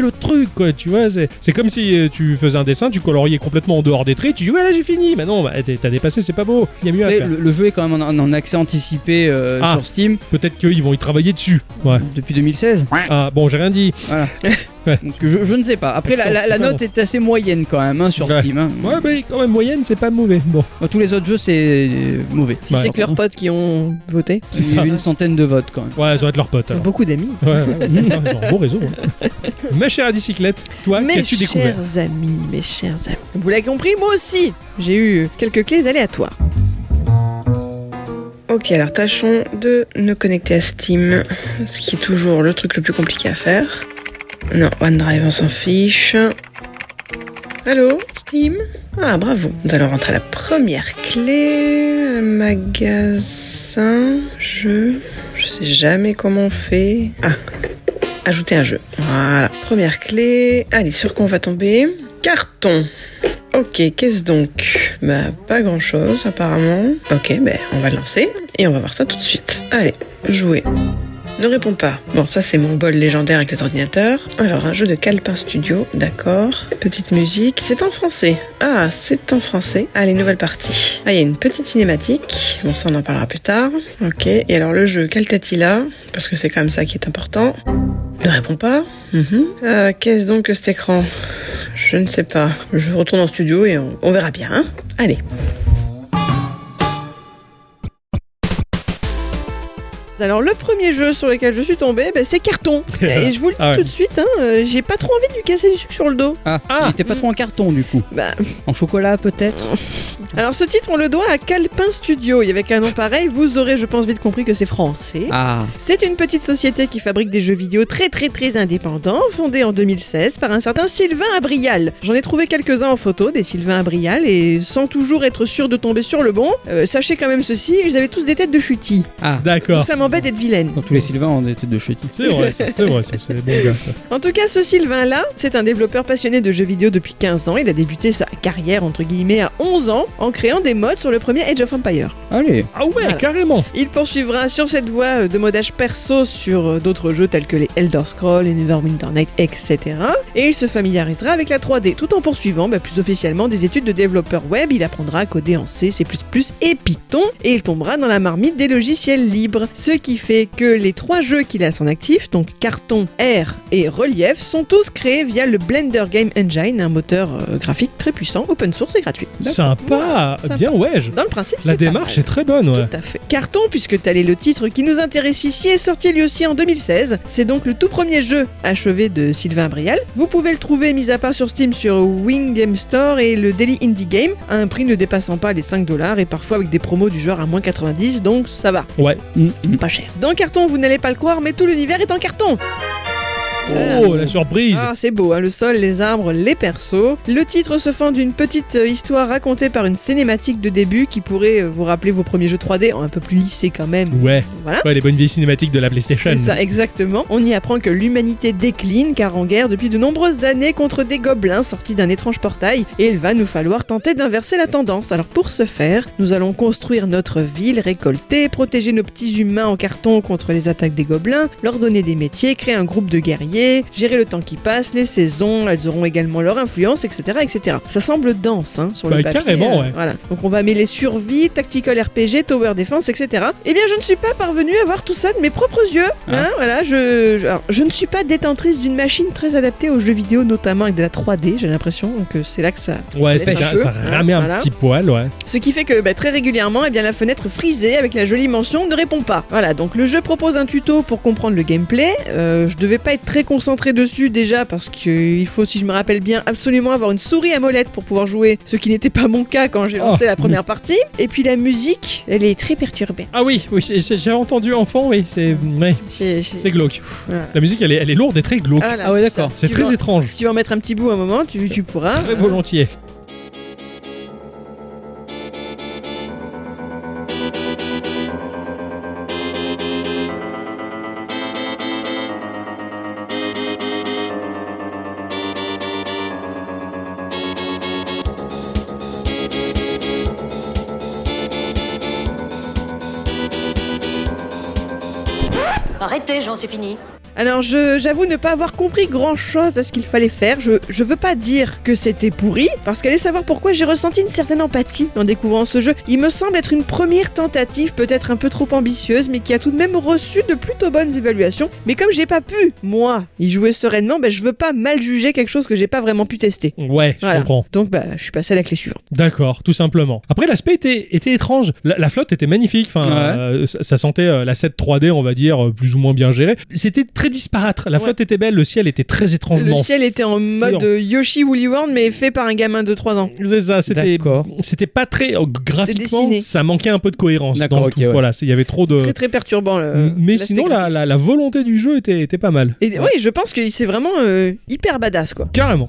le truc, quoi, tu vois. C'est comme si euh, tu faisais un dessin, tu coloriais complètement en dehors des traits, tu dis Ouais, là j'ai fini, mais non, bah, t'as dépassé, c'est pas beau, il y a mieux à faire. le, le jeu est quand même en, en accès anticipé euh, Ah. sur Steam Peut-être qu'ils vont y travailler dessus. Ouais. depuis 2016. Ah, bon, j'ai rien dit. Donc je, je ne sais pas. Après, la, note bon. est assez moyenne quand même hein, sur Ouais. Steam. hein. Ouais, mais quand même, moyenne, c'est pas mauvais. Bon, Bah, tous les autres jeux, c'est euh, mauvais. Si Ouais. c'est que leurs potes qui ont voté. c'est ça. eu une centaine de votes quand même. Ouais, ça va être leurs potes. Ils ont alors. beaucoup d'amis. Ouais, ouais, ouais. Ils ont un beau réseau. hein. Ma chère bicyclette, toi, Mes qu'as-tu découvert chers amis, mes chers amis. Vous l'avez compris, moi aussi, j'ai eu quelques clés aléatoires. Ok, alors tâchons de nous connecter à Steam, ce qui est toujours le truc le plus compliqué à faire. Non, OneDrive, on s'en fiche. Allô, Steam? Ah, bravo. Nous allons rentrer à la première clé. Magasin, jeu. Je sais jamais comment on fait. Ah, ajouter un jeu. Voilà. Première clé. Allez, sur quoi on va tomber? Carton. Ok, qu'est-ce donc? Bah, pas grand chose apparemment. Ok, ben, on va le lancer et on va voir ça tout de suite. Allez, jouer. Ne réponds pas. Bon, ça c'est mon bol légendaire avec cet ordinateur. Alors, un jeu de Calpin Studio, d'accord. Petite musique. C'est en français. Ah, c'est en français. Allez, nouvelle partie. Ah, il y a une petite cinématique. Bon, ça on en parlera plus tard. Ok, et alors le jeu, quelle tête il a Parce que c'est quand même ça qui est important. Ne réponds pas. Mhm. Euh, Qu'est-ce donc que cet écran? Je ne sais pas. Je retourne en studio et on, on verra bien. hein. Allez. Alors le premier jeu sur lequel je suis tombé, ben, c'est Carton. Et je vous le dis Ah ouais. tout de suite, hein, euh, j'ai pas trop envie de lui casser du sucre sur le dos. Ah, Ah. il était pas trop en carton du coup. Bah, En chocolat peut-être alors ce titre, on le doit à Calpin Studio. Et avec un nom pareil, vous aurez, je pense, vite compris que c'est français. Ah, C'est une petite société qui fabrique des jeux vidéo très très très indépendants, fondée en 2016 par un certain Sylvain Abrial. J'en ai trouvé quelques-uns en photo, des Sylvain Abrial, et sans toujours être sûr de tomber sur le bon, euh, sachez quand même ceci, ils avaient tous des têtes de chutis. ah. D'accord. Donc ça m'embête d'être vilaine. Dans tous les Sylvains, on était de chutis. C'est vrai, ça, c'est vrai, ça, c'est les bons gars, ça. En tout cas, ce Sylvain-là, c'est un développeur passionné de jeux vidéo depuis 15 ans. Il a débuté sa carrière, entre guillemets, à 11 ans, en créant des modes sur le premier Age of Empire. Allez, Ah ouais, Voilà. carrément. Il poursuivra sur cette voie euh, de modage perso sur euh, d'autres jeux tels que les Elder Scrolls, les Neverwinter Night, etc. Et il se familiarisera avec la 3D tout en poursuivant bah, plus officiellement des études de développeur web. Il apprendra à coder en C, C++ et Python et il tombera dans la marmite des logiciels libres. Ce qui fait que les trois jeux qu'il a à son actif, donc Carton, R et Relief, sont tous créés via le Blender Game Engine, un moteur euh, graphique très puissant, open source et gratuit. Sympa. Sympa. Bien, ouais. je- Dans le principe, La pas démarche est très bonne, ouais. Tout à fait. Carton, puisque tel est le titre qui nous intéresse ici, est sorti lui aussi en 2016. C'est donc le tout premier jeu achevé de Sylvain Brial. Vous pouvez le trouver mis à part sur Steam sur Wing Game Store et le Daily Indie Game, à un prix ne dépassant pas les 5 dollars et parfois avec des promos du genre à moins 90, donc ça va, Ouais. Mm, mm. Dans Carton, vous n'allez pas le croire, mais tout l'univers est en carton Oh, la surprise. Ah, c'est beau, hein, le sol, les arbres, les persos. Le titre se fend d'une petite euh, histoire racontée par une cinématique de début qui pourrait euh, vous rappeler vos premiers jeux 3D, un peu plus lissés quand même. Ouais. Voilà. Ouais, les bonnes vieilles cinématiques de la PlayStation. C'est ça, exactement. On y apprend que l'humanité décline, car en guerre depuis de nombreuses années contre des gobelins sortis d'un étrange portail, et il va nous falloir tenter d'inverser la tendance. Alors pour ce faire, nous allons construire notre ville, récolter, protéger nos petits humains en carton contre les attaques des gobelins, leur donner des métiers, créer un groupe de guerriers, gérer le temps qui passe, les saisons, elles auront également leur influence, etc. etc. Ça semble dense hein, sur Bah, le papier. carrément, ouais. Voilà. Donc on va mêler survie, tactical RPG, tower defense, etc. Eh bien, je ne suis pas parvenu à voir tout ça de mes propres yeux. Ah. Hein, voilà, je, je, alors, je ne suis pas détentrice d'une machine très adaptée aux jeux vidéo, notamment avec de la 3D. J'ai l'impression que c'est là que ça. Ouais, ça un ça peu, ramait un voilà. petit poil, ouais. Ce qui fait que bah, très régulièrement, eh bien, la fenêtre frisée avec la jolie mention ne répond pas. Voilà, donc le jeu propose un tuto pour comprendre le gameplay. Euh, je devais pas être très concentré dessus déjà parce qu'il faut, si je me rappelle bien, absolument avoir une souris à molette pour pouvoir jouer, ce qui n'était pas mon cas quand j'ai lancé Oh. la première partie. Et puis la musique, elle est très perturbée. Ah oui, oui, j'ai entendu enfant, oui, c'est ouais, C'est glauque. voilà. La musique, elle est, elle est lourde et très glauque. Voilà, Ah ouais, d'accord. C'est très étrange. Si tu veux en mettre un petit bout un moment, tu, tu pourras. Très volontiers. C'est fini. Alors je- j'avoue ne pas avoir compris grand chose à ce qu'il fallait faire. Je, je veux pas dire que c'était pourri, parce qu'allez savoir pourquoi j'ai ressenti une certaine empathie en découvrant ce jeu. Il me semble être une première tentative, peut-être un peu trop ambitieuse, mais qui a tout de même reçu de plutôt bonnes évaluations. Mais comme j'ai pas pu, moi, y jouer sereinement, ben je veux pas mal juger quelque chose que j'ai pas vraiment pu tester. Ouais, je Voilà. comprends. Donc bah je suis passé à la clé suivante. D'accord, tout simplement. Après, l'aspect était, était étrange. La, la flotte était magnifique. Enfin, Ouais. euh, ça, ça sentait euh, la 7 3D, on va dire, euh, plus ou moins bien gérée. C'était très disparate. La Ouais. flotte était belle, le ciel était très Le étrangement. ciel était en mode Yoshi Woolly World, mais fait par un gamin de 3 ans. C'est ça, c'était D'accord. c'était pas très euh, graphiquement, ça manquait un peu de cohérence dans le ok, tout. ouais. Voilà, il y avait trop de. Très très perturbant. le- Mais sinon, la, la, la volonté du jeu était, était pas mal. Et oui, je pense que c'est vraiment euh, hyper badass quoi. Carrément.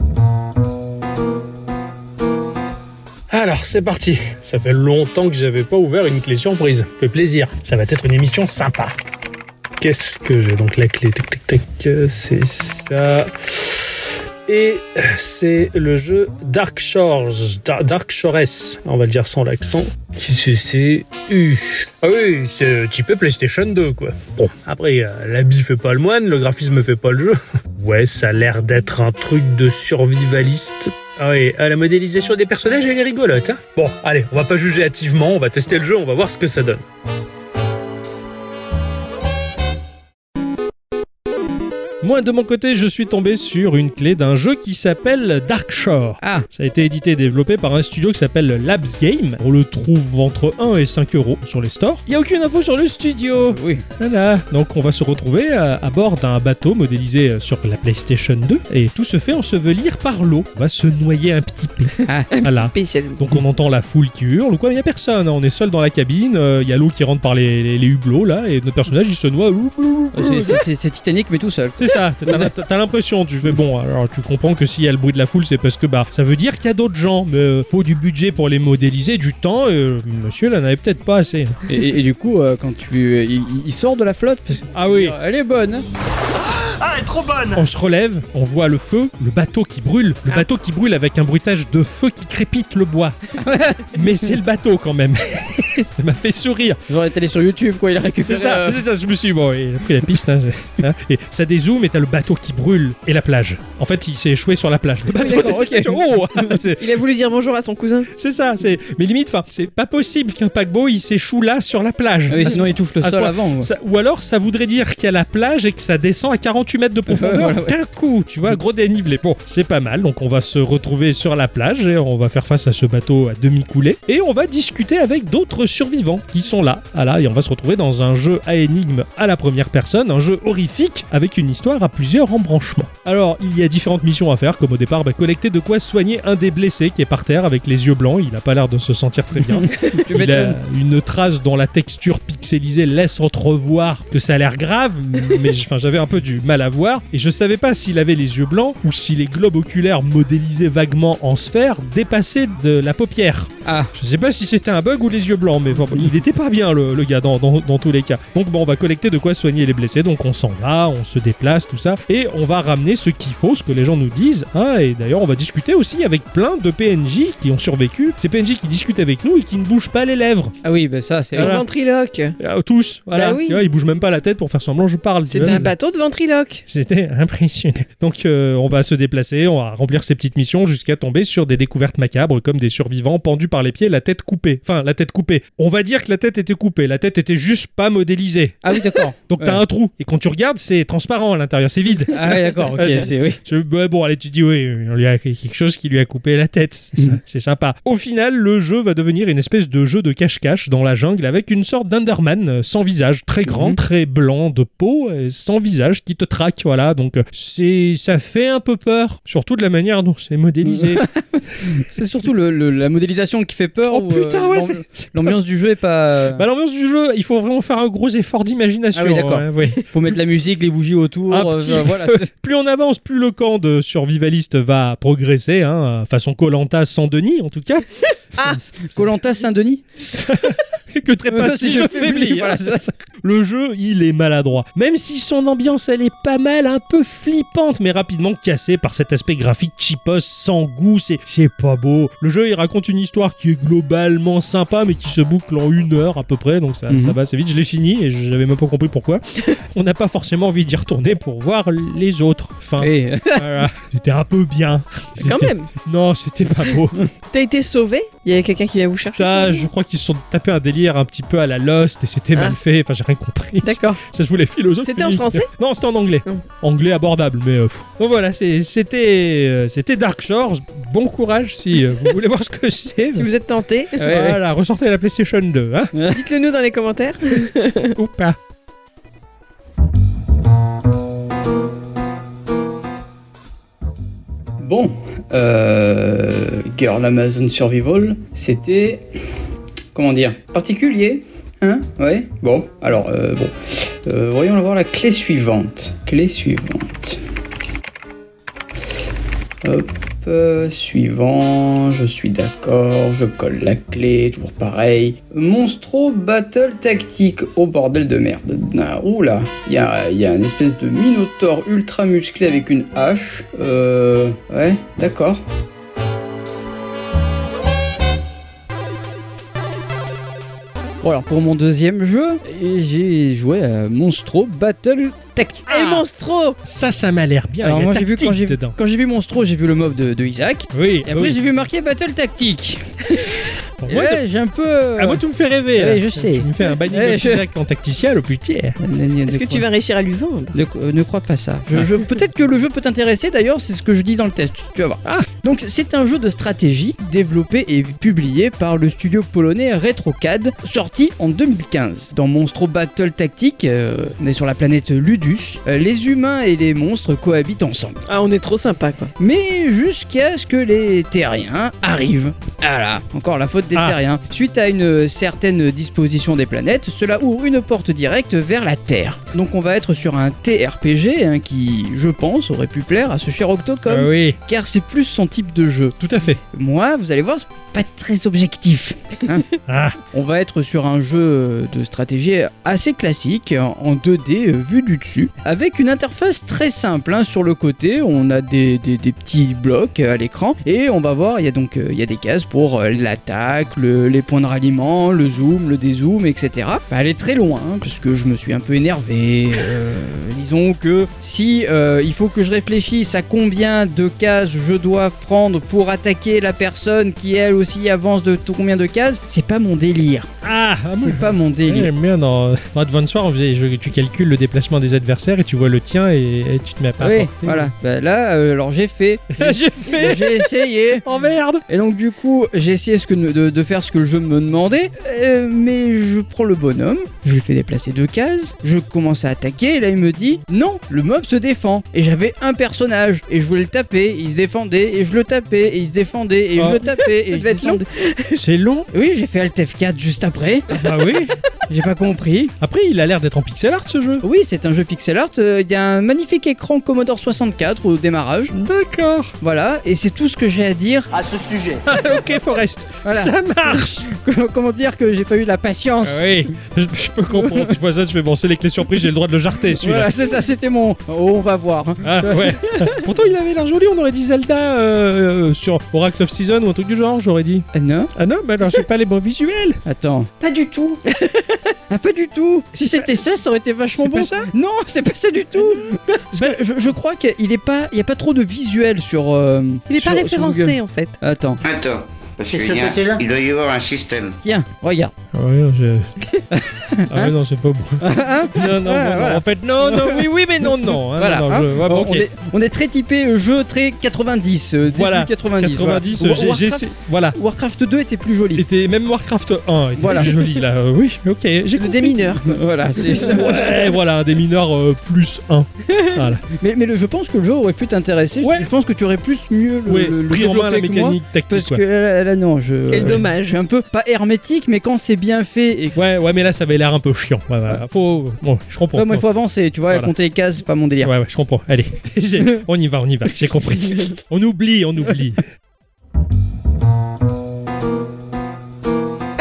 Alors, c'est parti. Ça fait longtemps que j'avais pas ouvert une clé surprise. Fait plaisir. Ça va être une émission sympa. Qu'est-ce que j'ai Donc la clé, tac tac tac, euh, c'est ça. Et c'est le jeu Dark Shores, Dar- Dark Shores, on va le dire sans l'accent. Que c'est Uh. Ah oui, c'est typé PlayStation 2 quoi. Bon, après, euh, l'habit fait pas le moine, le graphisme fait pas le jeu. Ouais, ça a l'air d'être un truc de survivaliste. Ah oui, la modélisation des personnages, elle est rigolote. Hein bon, allez, on va pas juger hâtivement, on va tester le jeu, on va voir ce que ça donne. Moi, de mon côté, je suis tombé sur une clé d'un jeu qui s'appelle Dark Shore. Ah, Ça a été édité et développé par un studio qui s'appelle Labs Game. On le trouve entre 1 et 5 euros sur les stores. Il n'y a aucune info sur le studio. oui. Voilà, donc on va se retrouver à, à bord d'un bateau modélisé euh, sur la PlayStation 2 et tout se fait ensevelir par l'eau. On va se noyer un petit peu. Ah. voilà. Spécial. Donc on entend la foule qui hurle ou quoi, il n'y a personne, hein. on est seul dans la cabine, euh, il y a l'eau qui rentre par les, les- les hublots là et notre personnage il se noie. C'est Titanic, mais tout seul. C'est ça, t'as l'impression, tu fais bon, alors tu comprends que s'il y a le bruit de la foule, c'est parce que bah ça veut dire qu'il y a d'autres gens, mais euh, faut du budget pour les modéliser, du temps, euh, monsieur là n'avait peut-être pas assez. Et, et- et du coup, euh, quand tu, il, il sort de la flotte, parce que- Ah oui, elle est bonne. Hein. on se relève, on voit le feu, le bateau qui brûle, le bateau qui brûle avec un bruitage de feu qui crépite le bois. mais c'est le bateau quand même. ça m'a fait sourire. J'aurais été allé sur YouTube, quoi. Il a C'est récupéré. ça, euh, c'est ça, je me suis dit, bon, il a pris la piste, hein, hein. et ça dézoome et t'as le bateau qui brûle et la plage. En fait, il s'est échoué sur la plage. Le bateau, d'accord, t'es- ok. oh, c'est- Il a voulu dire bonjour à son cousin. c'est ça, c'est. Mais limite, enfin, c'est pas possible qu'un paquebot il s'échoue là sur la plage. Ah oui, sinon il touche le sol avant. ouais. ça- ou alors, ça voudrait dire qu'il y a la plage et que ça descend à 48 mètres de profondeur Voilà, ouais. d'un coup, tu vois, gros dénivelé. Bon, c'est pas mal. Donc, on va se retrouver sur la plage et on va faire face à ce bateau à demi coulé et on va discuter avec d'autres survivants qui sont là. Voilà, et on va se retrouver dans un jeu à énigmes à la première personne, un jeu horrifique avec une histoire à plusieurs embranchements. Alors, il y a différentes missions à faire, comme au départ, bah, collecter de quoi soigner un des blessés qui est par terre avec les yeux blancs. Il a pas l'air de se sentir très bien. Il a une trace dont la texture pixelisée laisse entrevoir que ça a l'air grave, mais j'avais un peu du mal à voir. Et je savais pas s'il avait les yeux blancs ou si les globes oculaires modélisés vaguement en sphère dépassaient de la paupière. Ah, Je sais pas si c'était un bug ou les yeux blancs, mais bon, il était pas bien le, le gars dans, dans- dans tous les cas. Donc bon, on va collecter de quoi soigner les blessés, donc on s'en va, on se déplace, tout ça, et on va ramener ce qu'il faut, ce que les gens nous disent. hein, et d'ailleurs, on va discuter aussi avec plein de PNJ qui ont survécu, ces PNJ qui discutent avec nous et qui ne bougent pas les lèvres. ah oui, bah ça c'est. Voilà. ventriloque. Euh, tous, voilà. Bah oui. Tu vois, ils bougent même pas la tête pour faire semblant que je parle. vois. un bateau de ventriloque. J'étais impressionné. Donc euh, on va se déplacer, on va remplir ces petites missions jusqu'à tomber sur des découvertes macabres comme des survivants pendus par les pieds, la tête coupée. Enfin, la tête coupée. On va dire que la tête était coupée, la tête était juste pas modélisée. Ah oui, d'accord. Donc t'as Ouais. un trou. Et quand tu regardes, c'est transparent à l'intérieur, c'est vide. Ah oui, d'accord, ok, c'est oui. Je- bon, allez, tu dis oui, on lui a quelque chose qui lui a coupé la tête. C'est Mhm. c'est sympa. Au final, le jeu va devenir une espèce de jeu de cache-cache dans la jungle avec une sorte d'Underman euh, sans visage, très grand, Mhm. très blanc de peau, euh, sans visage, qui te traque. Voilà, donc euh, c'est, ça fait un peu peur, surtout de la manière dont c'est modélisé. C'est surtout le, le- la modélisation qui fait peur. oh ou, putain, euh, ouais, l'ambi- c'est. c'est- L'ambiance du jeu est pas. Bah, l'ambiance du jeu, il faut vraiment faire un gros effort d'imagination. Ah oui, d'accord. ouais, ouais. Faut mettre la musique, les bougies autour. Un euh, petit- voilà. c'est- plus on avance, plus le camp de survivalistes va progresser, hein, façon Colanta sans Denis en tout cas. Ah. Colanta Saint-Denis. que très pas si je faiblis. Voilà, ça- Le jeu, il est maladroit. Même si son ambiance, elle est pas mal, un peu flippante, mais rapidement cassée par cet aspect graphique cheapos, sans goût, c'est, c'est pas beau. Le jeu, il raconte une histoire qui est globalement sympa, mais qui se boucle en une heure à peu près, donc ça, Mhm. ça va assez vite. Je l'ai fini et j'avais même pas compris pourquoi. On n'a pas forcément envie d'y retourner pour voir les autres. Enfin, Oui. voilà. C'était un peu bien. Quand même. Non, c'était pas beau. T'as été sauvé? Il y avait quelqu'un qui vient vous chercher Ça, sauvé je crois qu'ils se sont tapés un délire un petit peu à la Lost et c'était Ah. mal fait. Enfin, j'ai rien compris. D'accord. Ça se voulait philosophique. C'était en français? Non, c'était en anglais. Hum. Anglais abordable, mais. euh. Donc voilà, c'était euh, c'était Dark Shores. Bon courage si euh, vous voulez voir ce que c'est. Si vous êtes tenté, ouais. voilà, ressortez la PlayStation 2, hein dites-le nous dans les commentaires. Ou pas. Bon, euh, Girl Amazon Survival, c'était. Comment dire Particulier Hein Ouais Bon, alors, euh, bon. Euh, voyons voir la clé suivante. Clé suivante. Suivant, je suis d'accord, je colle la clé, toujours pareil. Monstro Battle Tactique, au bordel de merde. Ah, oula, il y a, y une espèce de minotaure ultra musclé avec une hache. Euh, ouais, d'accord. Bon alors pour mon deuxième jeu, j'ai joué à Monstro Battle tactique. Et Monstro Ça, ça m'a l'air bien. Alors il y a moi j'ai vu quand j'ai dedans. quand j'ai vu Monstro, j'ai vu le mob de, de Isaac. Oui, Et après oui. j'ai vu marqué Battle Tactique. Moi, là, ça- j'ai un peu. Ah, moi, tu me fais rêver. Ouais, là. je sais. Tu me fais un Binding Ouais, of je- en tacticiel au putain. Est-ce que tu vas réussir à lui vendre Ne, euh, ne crois pas ça. Je, je- Peut-être que le jeu peut t'intéresser d'ailleurs, c'est ce que je dis dans le test. Tu vas voir. Ah. Donc c'est un jeu de stratégie développé et publié par le studio polonais RetroCAD, sorti en 2015. Dans Monstro Battle Tactique, euh, on est sur la planète Ludus, euh, les humains et les monstres cohabitent ensemble. Ah, on est trop sympa quoi. Mais jusqu'à ce que les terriens arrivent. Voilà, encore la faute des Ah. terriens. Suite à une certaine disposition des planètes, cela ouvre une porte directe vers la Terre. Donc on va être sur un TRPG hein, qui, je pense, aurait pu plaire à ce cher Octocom, Ah oui, car c'est plus son type de jeu. tout à fait. Moi, vous allez voir, c'est pas très objectif. hein. Ah, On va être sur un jeu de stratégie assez classique, en 2D euh, vu du dessus, avec une interface très simple. hein. Sur le côté, on a des, des- des petits blocs euh, à l'écran, et on va voir, il y a donc euh, il y a des cases pour euh, l'attaque, le- les points de ralliement, le zoom, le dézoom, etc. Bah, elle est très loin, hein, puisque je me suis un peu énervé. euh, disons que si euh, il faut que je réfléchisse à combien de cases je dois prendre pour attaquer la personne qui elle aussi avance de combien de cases, c'est pas mon délire. ah, ah, C'est pas mon délire. Ouais, mais dans, dans Advance Wars, on faisait, je- tu calcules le déplacement des adversaires et tu vois le tien et, et tu te mets à pas Oui, voilà. Bah, là, euh, alors j'ai fait. J'ai fait J'ai essayé. Oh merde Et donc du coup, j'ai essayé ce que, de, de faire ce que le jeu me demandait, euh, mais je prends le bonhomme, je lui fais déplacer deux cases, je commence à attaquer, et là il me dit non, le mob se défend. Et j'avais un personnage, et je voulais le taper, il se défendait, et je le tapais, et il se défendait, et Oh. je le tapais, et je descendais. C'est long Oui, j'ai fait Alt F4 juste après, Ah oui j'ai pas compris. Après, il a l'air d'être en pixel art ce jeu. Oui, c'est un jeu pixel art, euh, il y a un magnifique écran Commodore 64 au démarrage, D'accord. voilà, et c'est tout ce que j'ai à dire. À ce sujet. ok, Forest. Voilà. Ça marche. Comment dire que j'ai pas eu la patience Ah oui, je, je peux comprendre. Tu vois ça, tu fais bon, c'est les clés surprises, j'ai le droit de le jarter celui-là. Voilà, c'est ça, c'était mon. Oh, on va voir. hein. Ah, ouais. Pourtant, il avait l'air joli. On aurait dit Zelda euh, sur Oracle of Season ou un truc du genre, j'aurais dit. Ah non Ah non, bah alors j'ai pas les bons visuels. Attends. Pas du tout. Ah, pas du tout Si c'était ça, ça aurait été vachement C'est bon. pas ça Non, c'est pas ça du tout Parce que je, je crois qu'il est pas. Il y a pas trop de visuels sur. euh, Il est sur- pas sur référencé Google. en fait. Attends, Attends, parce C'est qu'il ce y a- côté-là il doit y avoir un système. tiens, regarde. Ah ouais, non, je... ah ouais, non, c'est pas bon. Hein Non, non, Ah, bon, non, voilà. En fait, non, non, oui, oui, mais non, non. hein, Voilà, non, non, hein. je- ouais, bon, on, est, on est très typé euh, jeu très 90. euh, début Voilà, 90. 90, voilà. j'ai- j'ai Warcraft, essayé- Voilà. Warcraft 2 était plus joli. Était même Warcraft 1 était Voilà. plus joli là. Euh, oui, ok, j'ai Le compris. démineur. voilà, c'est ça. Ouais, voilà, des mineurs euh, plus 1. Voilà. Mais, mais le- je pense que le jeu aurait pu t'intéresser. Ouais. Je pense que tu aurais plus mieux le, Ouais, le, le pris en main la développé que moi. mécanique tactique. Parce là, non, je. Quel dommage. Je suis un peu pas hermétique, mais quand c'est bien fait et que- Ouais, ouais, mais là ça avait l'air un peu chiant. Ouais, voilà. Faut. Bon, je comprends. Ouais, moi, il faut avancer, tu vois, Voilà. compter les cases, c'est pas mon délire. Ouais, ouais, je comprends. Allez, on y va, on y va. J'ai compris. On oublie, on oublie.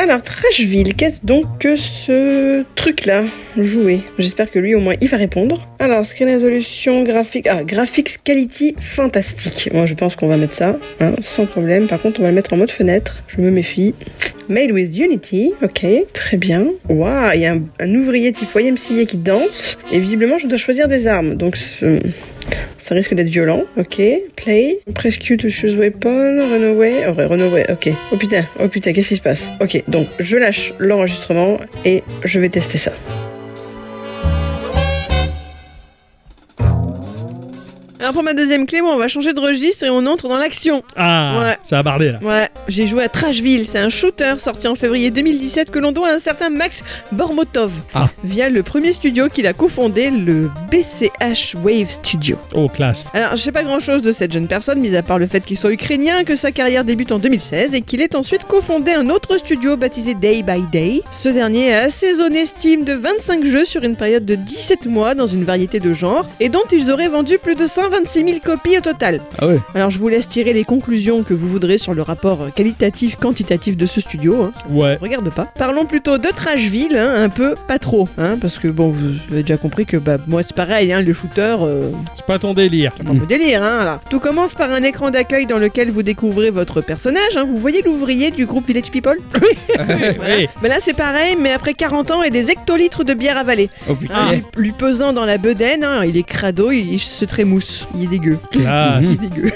Alors, Trashville, qu'est-ce donc que ce truc-là Jouer. J'espère que lui, au moins, il va répondre. Alors, screen résolution graphique. Ah, graphics quality fantastique. Moi, je pense qu'on va mettre ça, hein, sans problème. Par contre, on va le mettre en mode fenêtre. Je me méfie. Made with Unity, ok, très bien. Waouh, il y a un, ouvrier type YMCA qui danse. Et visiblement, je dois choisir des armes. Donc, ça risque d'être violent, ok. Play. Prescue to choose weapon. Runaway. Oh, runaway, ok. Oh putain, oh putain, qu'est-ce qui se passe? Ok, donc je lâche l'enregistrement et je vais tester ça. Alors pour ma deuxième clé, moi, on va changer de registre et on entre dans l'action. Ah, Ouais. ça a bardé là. Ouais, j'ai joué à Trashville, c'est un shooter sorti en février 2017 que l'on doit à un certain Max Bormotov Ah. via le premier studio qu'il a cofondé, le BCH Wave Studio. Oh, classe. Alors, je sais pas grand chose de cette jeune personne, mis à part le fait qu'il soit ukrainien, que sa carrière débute en 2016 et qu'il ait ensuite cofondé un autre studio baptisé Day by Day. Ce dernier a assaisonné Steam de 25 jeux sur une période de 17 mois dans une variété de genres et dont ils auraient vendu plus de 125 126 000 copies au total. Ah ouais. Alors je vous laisse tirer les conclusions que vous voudrez sur le rapport qualitatif-quantitatif de ce studio. Hein. Ouais. Regarde pas. Parlons plutôt de Trashville, hein, un peu pas trop, hein, parce que bon, vous avez déjà compris que bah, moi c'est pareil, hein, le shooter, euh, C'est pas ton délire. c'est pas mon délire. Hein, voilà. Tout commence par un écran d'accueil dans lequel vous découvrez votre personnage. Vous voyez l'ouvrier du groupe Village People? Voilà. Oui. Ben là c'est pareil, mais après 40 ans et des hectolitres de bière avalée. Oh putain. Hein, lui, lui pesant dans la bedaine, il est crado, il, il se trémousse, il est dégueu. Classe. Il est dégueu.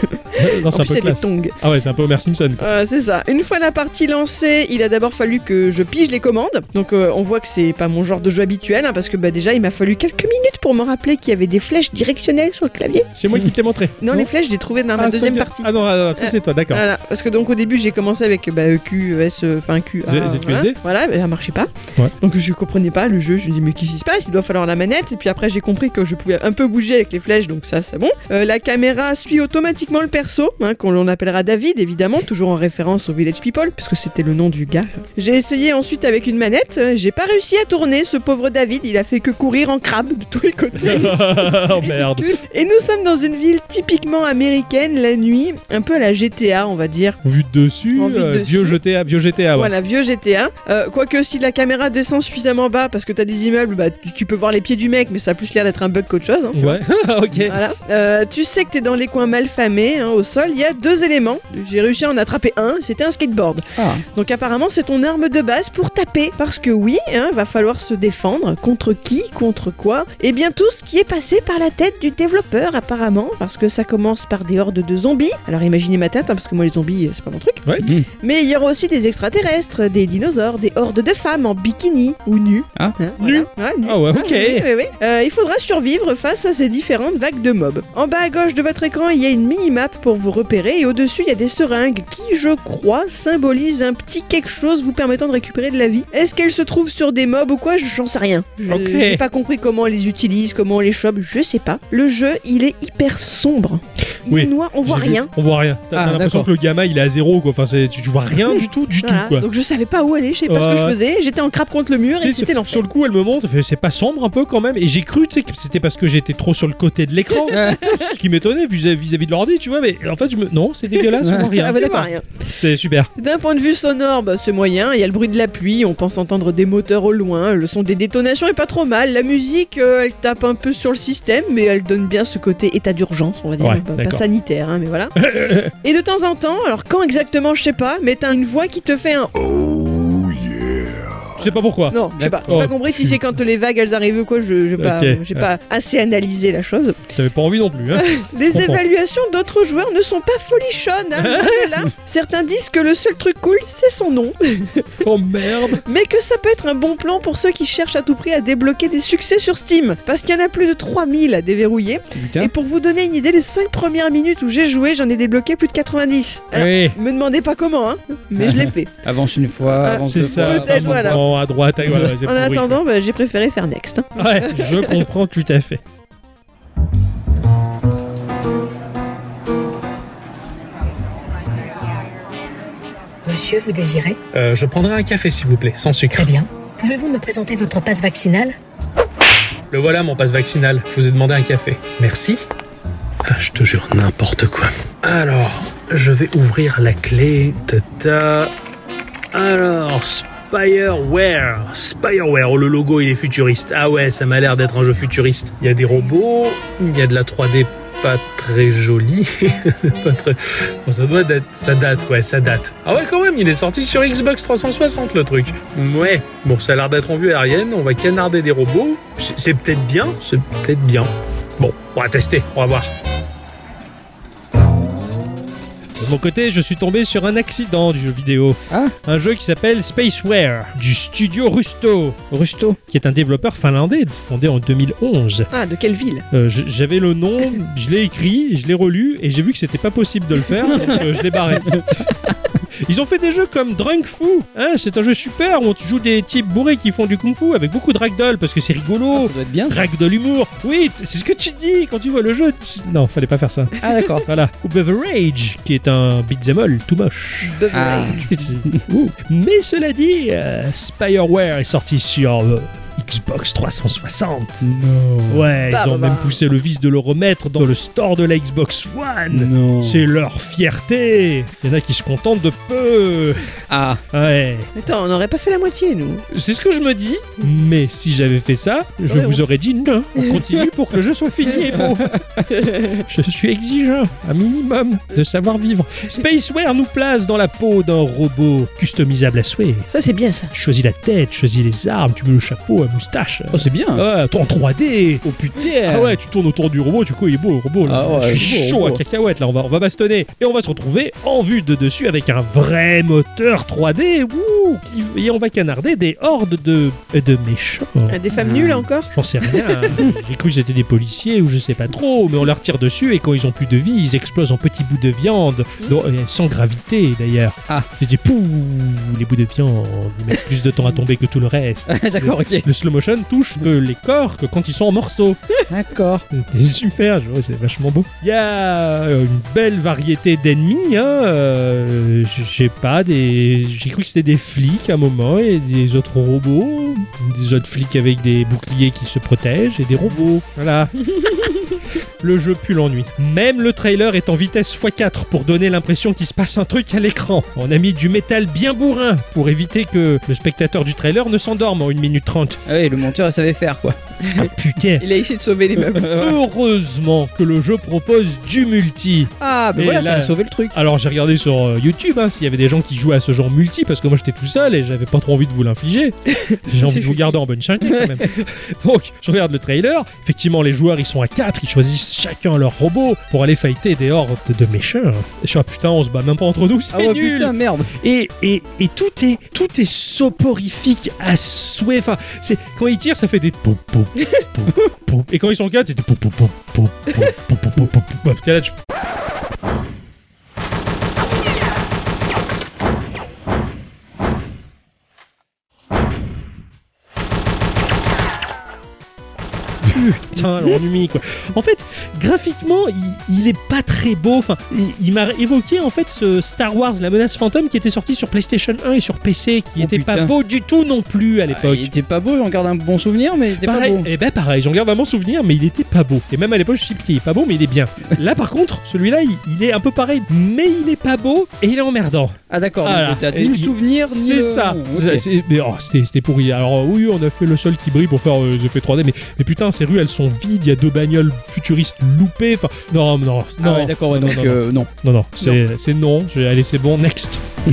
non, c'est un peu des classe. tongs. Ah ouais, c'est un peu Homer Simpson. Euh, c'est ça. Une fois la partie lancée, il a d'abord fallu que je pige les commandes. Donc euh, on voit que c'est pas mon genre de jeu habituel, hein, parce que bah, déjà il m'a fallu quelques minutes pour me rappeler qu'il y avait des flèches directionnelles sur le clavier. C'est moi qui te l'ai montré. Non, les flèches j'ai trouvé dans ma Ah, deuxième partie. Ah non, ah non, ça c'est toi, d'accord. Voilà, parce que donc au début j'ai commencé avec bah, Q, S, euh, enfin Q, A, Z- ZQSD. voilà, mais ça marchait pas. Ouais. Donc je comprenais pas le jeu, je me dis mais qu'est-ce qui se passe? Il doit falloir la manette. Et puis après j'ai compris que je pouvais un peu bouger avec les flèches, donc ça c'est bon. Euh, la caméra suit automatiquement le perso, hein, qu'on l'on appellera David évidemment, toujours en référence au Village People, puisque c'était le nom du gars. J'ai essayé ensuite avec une manette, euh, j'ai pas réussi à tourner ce pauvre David, il a fait que courir en crabe de tous les côtés. oh merde. Et nous sommes dans une ville typiquement américaine la nuit, un peu à la GTA on va dire. Vu de dessus, En vue de euh, dessus. vieux GTA, vieux GTA, ouais. Voilà, vieux GTA. Euh, Quoique si la caméra descend suffisamment bas parce que t'as des immeubles, bah, tu, tu peux voir les pieds du mec, mais ça a plus l'air d'être un bug qu'autre chose. hein. Ouais, ok. Voilà. Euh, tu sais que t'es dans les coins mal famés, hein, au sol, il y a deux éléments. J'ai réussi à en attraper un, c'était un skateboard. Ah. Donc apparemment c'est ton arme de base pour taper. Parce que oui, hein, va falloir se défendre. Contre qui Contre quoi Eh bien tout ce qui est passé par la tête du développeur apparemment. Parce que ça commence par des hordes de zombies. Alors imaginez ma tête, hein, parce que moi les zombies c'est pas mon truc. Ouais. Mais il y aura aussi des extraterrestres, des dinosaures, des hordes de femmes en bikini ou nues. Ah. Hein, Nues voilà. Ouais, nues. Ah ouais, ok. oui, oui, oui. Euh, il faudra survivre face à ces différentes vagues de mobs. En bas à gauche de votre écran, il y a une mini-map pour vous repérer et au-dessus, il y a des seringues qui, je crois, symbolisent un petit quelque chose vous permettant de récupérer de la vie. Est-ce qu'elles se trouvent sur des mobs ou quoi? J'en sais rien. J'ai pas compris comment on les utilise, comment on les chope, je sais pas. Le jeu, il est hyper sombre. Il Oui. est noir, on voit rien. On voit rien. T'as Ah, l'impression que le gamin il est à zéro quoi. Enfin, tu, tu vois rien du tout, du Voilà. tout quoi. Donc je savais pas où aller, je sais pas ce que je faisais. J'étais en crabe contre le mur et c'était sur, l'enfer. sur le coup, elle me montre, c'est pas sombre un peu quand même. Et j'ai cru, tu sais, que c'était parce que j'étais trop sur le côté de l'écran. ce qui m'étonnait vis- vis-à-vis de l'ordi, tu vois. Mais en fait, je me... non, c'est dégueulasse, on voit rien. Ah bah. C'est super. D'un point de vue sonore, bah, c'est moyen. Il y a le bruit de la pluie, on pense entendre des moteurs au loin. Le son des détonations est pas trop mal. La musique, euh, elle tape un peu sur le système, mais elle donne bien ce côté état d'urgence, on va dire. Ouais, pas, pas sanitaire, hein, mais voilà. Et de temps en temps, alors quand exactement, je sais pas, mais t'as une voix qui te fait un. Je sais pas pourquoi. Non, je sais pas. J'ai Oh, pas compris si c'est quand les vagues elles arrivent ou quoi. Je j'ai pas, Ok. j'ai pas assez analysé la chose. T'avais pas envie non plus. Hein. Les comprends. évaluations d'autres joueurs ne sont pas folichonnes. Hein, loin de là. Certains disent que le seul truc cool, c'est son nom. oh merde. mais que ça peut être un bon plan pour ceux qui cherchent à tout prix à débloquer des succès sur Steam, parce qu'il y en a plus de 3000 à déverrouiller. Putain. Et pour vous donner une idée, les 5 premières minutes où j'ai joué, j'en ai débloqué plus de 90. Alors, Oui. me demandez pas comment, hein, mais je l'ai fait. Avance une fois, Ah, avance C'est deux ça. fois. Peut-être, voilà. En- à droite, voilà, En pourri, attendant, bah, j'ai préféré faire Next. hein. Ouais, je comprends tout à fait. Monsieur, vous désirez? Euh, je prendrai un café s'il vous plaît, sans sucre. Très bien. Pouvez-vous me présenter votre passe vaccinal? Le voilà mon passe vaccinal. Je vous ai demandé un café. Merci. Ah, je te jure, n'importe quoi. Alors, je vais ouvrir la clé. Tata. Alors, Spireware. Spireware. Oh, le logo, il est futuriste. Ah ouais, ça m'a l'air d'être un jeu futuriste. Il y a des robots, il y a de la 3D pas très. Bon, ça doit date. Ça date, ouais, ça date. Ah ouais, quand même, il est sorti sur Xbox 360 le truc. Ouais. Bon, ça a l'air d'être en vue aérienne. On va canarder des robots. C'est peut-être bien. C'est peut-être bien. Bon, on va tester. On va voir. De mon côté, je suis tombé sur un accident du jeu vidéo. Ah. Un jeu qui s'appelle Spaceware, du studio Rusto, Rusto. qui est un développeur finlandais fondé en 2011. Ah, de quelle ville Euh, J'avais le nom, je l'ai écrit, je l'ai relu et j'ai vu que c'était pas possible de le faire, donc euh, je l'ai barré. Ils ont fait des jeux comme Drunk Fu. Hein, c'est un jeu super où tu joues des types bourrés qui font du kung-fu avec beaucoup de ragdoll parce que c'est Ah, rigolo. ça doit être bien. Ragdoll humour. Oui, c'est ce que tu dis quand tu vois le jeu. Non, fallait pas faire ça. Ah d'accord. Voilà. Ou Beverage, qui est un beat'em all tout moche. Ah. Ouh. Mais cela dit, euh, Spireware est sorti sur euh, Xbox 360. Non. Ouais, Bah, ils ont bah, même poussé le vice de le remettre dans le store de la Xbox One. Non. C'est leur fierté. Il y en a qui se contentent de peu. Ah, Ouais. Attends, on n'aurait pas fait la moitié, nous. C'est ce que je me dis, mais si j'avais fait ça, je vous aurais dit non, on continue pour que le jeu soit fini et beau. je suis exigeant, un minimum de savoir-vivre. Spaceware nous place dans la peau d'un robot customisable à souhait. Ça, c'est bien, ça. Tu choisis la tête, tu choisis les armes, tu mets le chapeau, moustache. oh, c'est bien. Ouais, toi en 3D. Oh putain. Ah ouais, tu tournes autour du robot, du coup il est beau le robot. Là. Ah ouais, je suis beau, chaud à cacahuète là, on va, on va bastonner. Et on va se retrouver en vue de dessus avec un vrai moteur 3D. Wouh, qui- et on va canarder des hordes de, de méchants. Ah, Des femmes nulles encore J'en sais rien. J'ai cru que c'était des policiers ou je sais pas trop, mais on leur tire dessus et quand ils ont plus de vie, ils explosent en petits bouts de viande, dont- euh, sans gravité d'ailleurs. Ah. C'était pouf, les bouts de viande, ils mettent plus de temps à tomber que tout le reste. D'accord, ok. Le slow motion touche les corps que quand ils sont en morceaux. D'accord. C'est super, je vois, c'est vachement beau. Il y a euh, une belle variété d'ennemis, hein. euh, je je sais pas, des... j'ai cru que c'était des flics à un moment et des autres robots, des autres flics avec des boucliers qui se protègent et des robots. Voilà. Le jeu pue l'ennui. Même le trailer est en vitesse x4 pour donner l'impression qu'il se passe un truc à l'écran. On a mis du métal bien bourrin pour éviter que le spectateur du trailer ne s'endorme en 1 minute 30. Ah oui, le monteur il savait faire quoi. Ah putain Il a essayé de sauver les meubles. Heureusement que le jeu propose du multi. Ah, Et voilà, là- ça a sauvé le truc. Alors j'ai regardé sur euh, YouTube hein, s'il y avait des gens qui jouaient à ce genre multi parce que moi j'étais tout seul et j'avais pas trop envie de vous l'infliger. J'ai envie de vous garder en bonne chaîne quand même. Donc je regarde le trailer. Effectivement les joueurs ils sont à 4, ils choisissent chacun leur robot pour aller fighter des hordes de méchants. Et je suis ah putain on se bat même pas entre nous, c'est Ah ouais, nul. putain, merde. Et, et, et tout est tout est soporifique à souhait. Enfin, c'est quand ils tirent, ça fait des pou pou pou pou. Et quand ils sont quatre, c'est des pou pou pou pou pou pou pou pou pou Putain, l'ennui quoi. En fait, graphiquement, il, il est pas très beau. Enfin, il, il m'a évoqué en fait ce Star Wars, la menace fantôme, qui était sorti sur PlayStation 1 et sur PC, qui Oh, était pas beau du tout non plus à Ah, l'époque. il était pas beau, j'en garde un bon souvenir, mais il était pas Pareil, beau. et ben pareil, j'en garde vraiment souvenir, mais il était pas beau. Et même à l'époque, je me suis dit, putain, il est pas beau, mais il est bien. Là, par contre, celui-là, il, il est un peu pareil, mais il est pas beau et il est emmerdant. Ah d'accord, Et ni le souvenir, ni C'est le- ça. C'est- c'est- mais, oh, c'était, c'était pourri. Alors euh, oui, on a fait le sol qui brille pour faire euh, les effets 3D, mais, mais putain, ces rues, elles sont vides. Il y a deux bagnoles futuristes loupées. Enfin, non, non, non, Ah ouais, d'accord, ouais, non, donc non, euh, non. non, non, c'est, non. Aller, c'est bon. Next.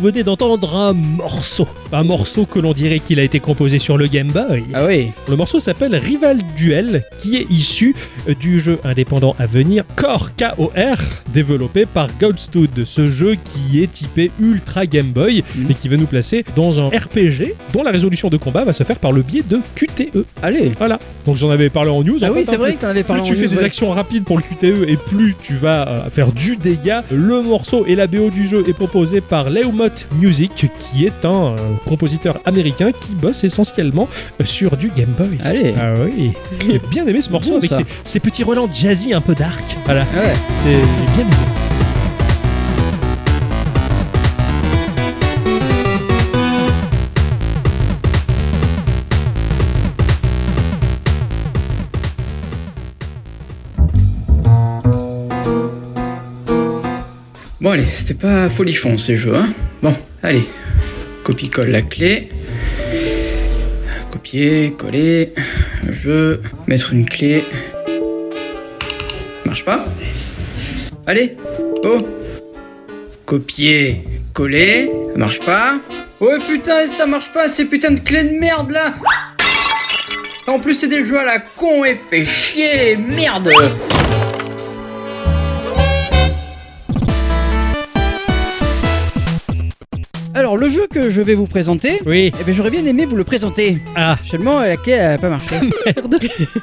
venez d'entendre un morceau. Un morceau que l'on dirait qu'il a été composé sur le Game Boy. Ah oui. Le morceau s'appelle Rival Duel, qui est issu du jeu indépendant à venir Core KOR, développé par Goldstud. Ce jeu qui est typé Ultra Game Boy Mhm. et qui va nous placer dans un RPG dont la résolution de combat va se faire par le biais de QTE. Allez. Voilà. Donc j'en avais parlé en news. Ah en oui, c'est hein, vrai que t'en avais parlé plus en tu fais des ouais. actions rapides pour le QTE et plus tu vas euh, faire du dégât. Le morceau et la BO du jeu est proposé par Leomot Music, qui est un euh, compositeur américain qui bosse essentiellement euh, sur du Game Boy. Allez. Ah oui, j'ai bien aimé ce morceau Bon, avec ses, ses petits relents jazzy un peu dark. Voilà, Ah ouais. c'est Bon allez, c'était pas folichon ces jeux, hein. Bon, allez. Copie-colle la clé. Copier, coller. Jeu. Mettre une clé. Marche pas? Allez. Oh. Copier, coller. Ça marche pas Oh putain, ça marche pas ces putains de clés de merde là En plus c'est des jeux à la con et fait chier, merde que je vais vous présenter, Oui, eh ben, j'aurais bien aimé vous le présenter. ah, Seulement la clé a pas marché. merde.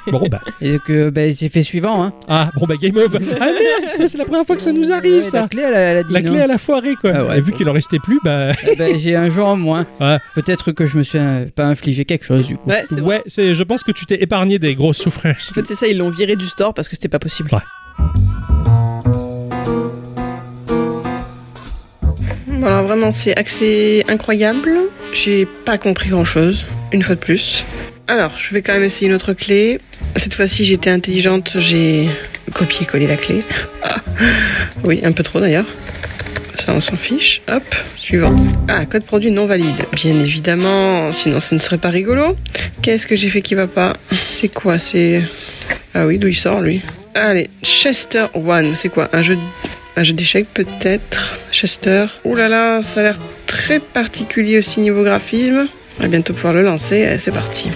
bon bah, Et donc euh, bah, j'ai fait suivant hein. ah, bon bah, game over. Ah merde, ça c'est la première fois que ça nous arrive Ouais, ça. La clé elle a, elle a dit La non. clé à la foirée quoi. Ah ouais, et vu bon. qu'il en restait plus, bah Eh ben, j'ai un jour en moins. Ouais. Peut-être que je me suis euh, pas infligé quelque chose du coup. Ouais, c'est ouais, c'est. Je pense que tu t'es épargné des grosses souffrances. En fait, c'est ça, ils l'ont viré du store parce que c'était pas possible. Ouais. Voilà, vraiment, c'est accès incroyable. J'ai pas compris grand chose, une fois de plus. Alors, je vais quand même essayer une autre clé. Cette fois-ci, j'étais intelligente, j'ai copié-collé la clé. Ah. Oui, un peu trop d'ailleurs. Ça, on s'en fiche. Hop, suivant. Ah, code produit non valide. Bien évidemment, sinon ce ne serait pas rigolo. Qu'est-ce que j'ai fait qui va pas? C'est quoi? C'est. Ah oui, d'où il sort lui? Allez, Chester One. C'est quoi? Un jeu un jeu d'échecs peut-être. Chester. Ouh là là, ça a l'air très particulier aussi niveau graphisme. On va bientôt pouvoir le lancer. Allez, c'est parti.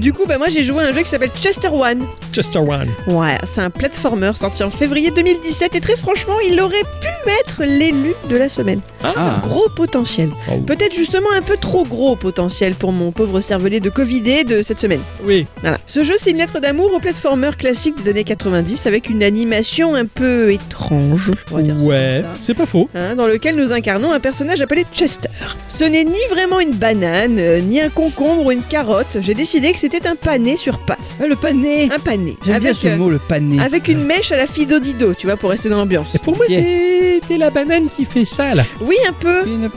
Du coup, bah, moi j'ai joué à un jeu qui s'appelle Chester One. Chester One. Ouais, c'est un platformer sorti en février 2017 et très franchement, il aurait pu être l'élu de la semaine. Ah. Gros potentiel. Oh. Peut-être justement un peu trop gros potentiel pour mon pauvre cervelet de Covidé de cette semaine. Oui. Voilà. Ce jeu, c'est une lettre d'amour au platformer classique des années 90 avec une animation un peu étrange. on va dire ça Ouais, c'est pas faux. Hein, dans lequel nous incarnons un personnage appelé Chester. Ce n'est ni vraiment une banane, euh, ni un concombre ou une carotte. J'ai décidé que c'était un pané sur pattes. Ah, le pané Un pané. J'aime bien Avec, ce euh, mot, le pané. avec une mèche à la Fido-Dido, tu vois, pour rester dans l'ambiance. Et pour moi, Ok. c'était la banane qui fait ça là. Oui, un peu. Une.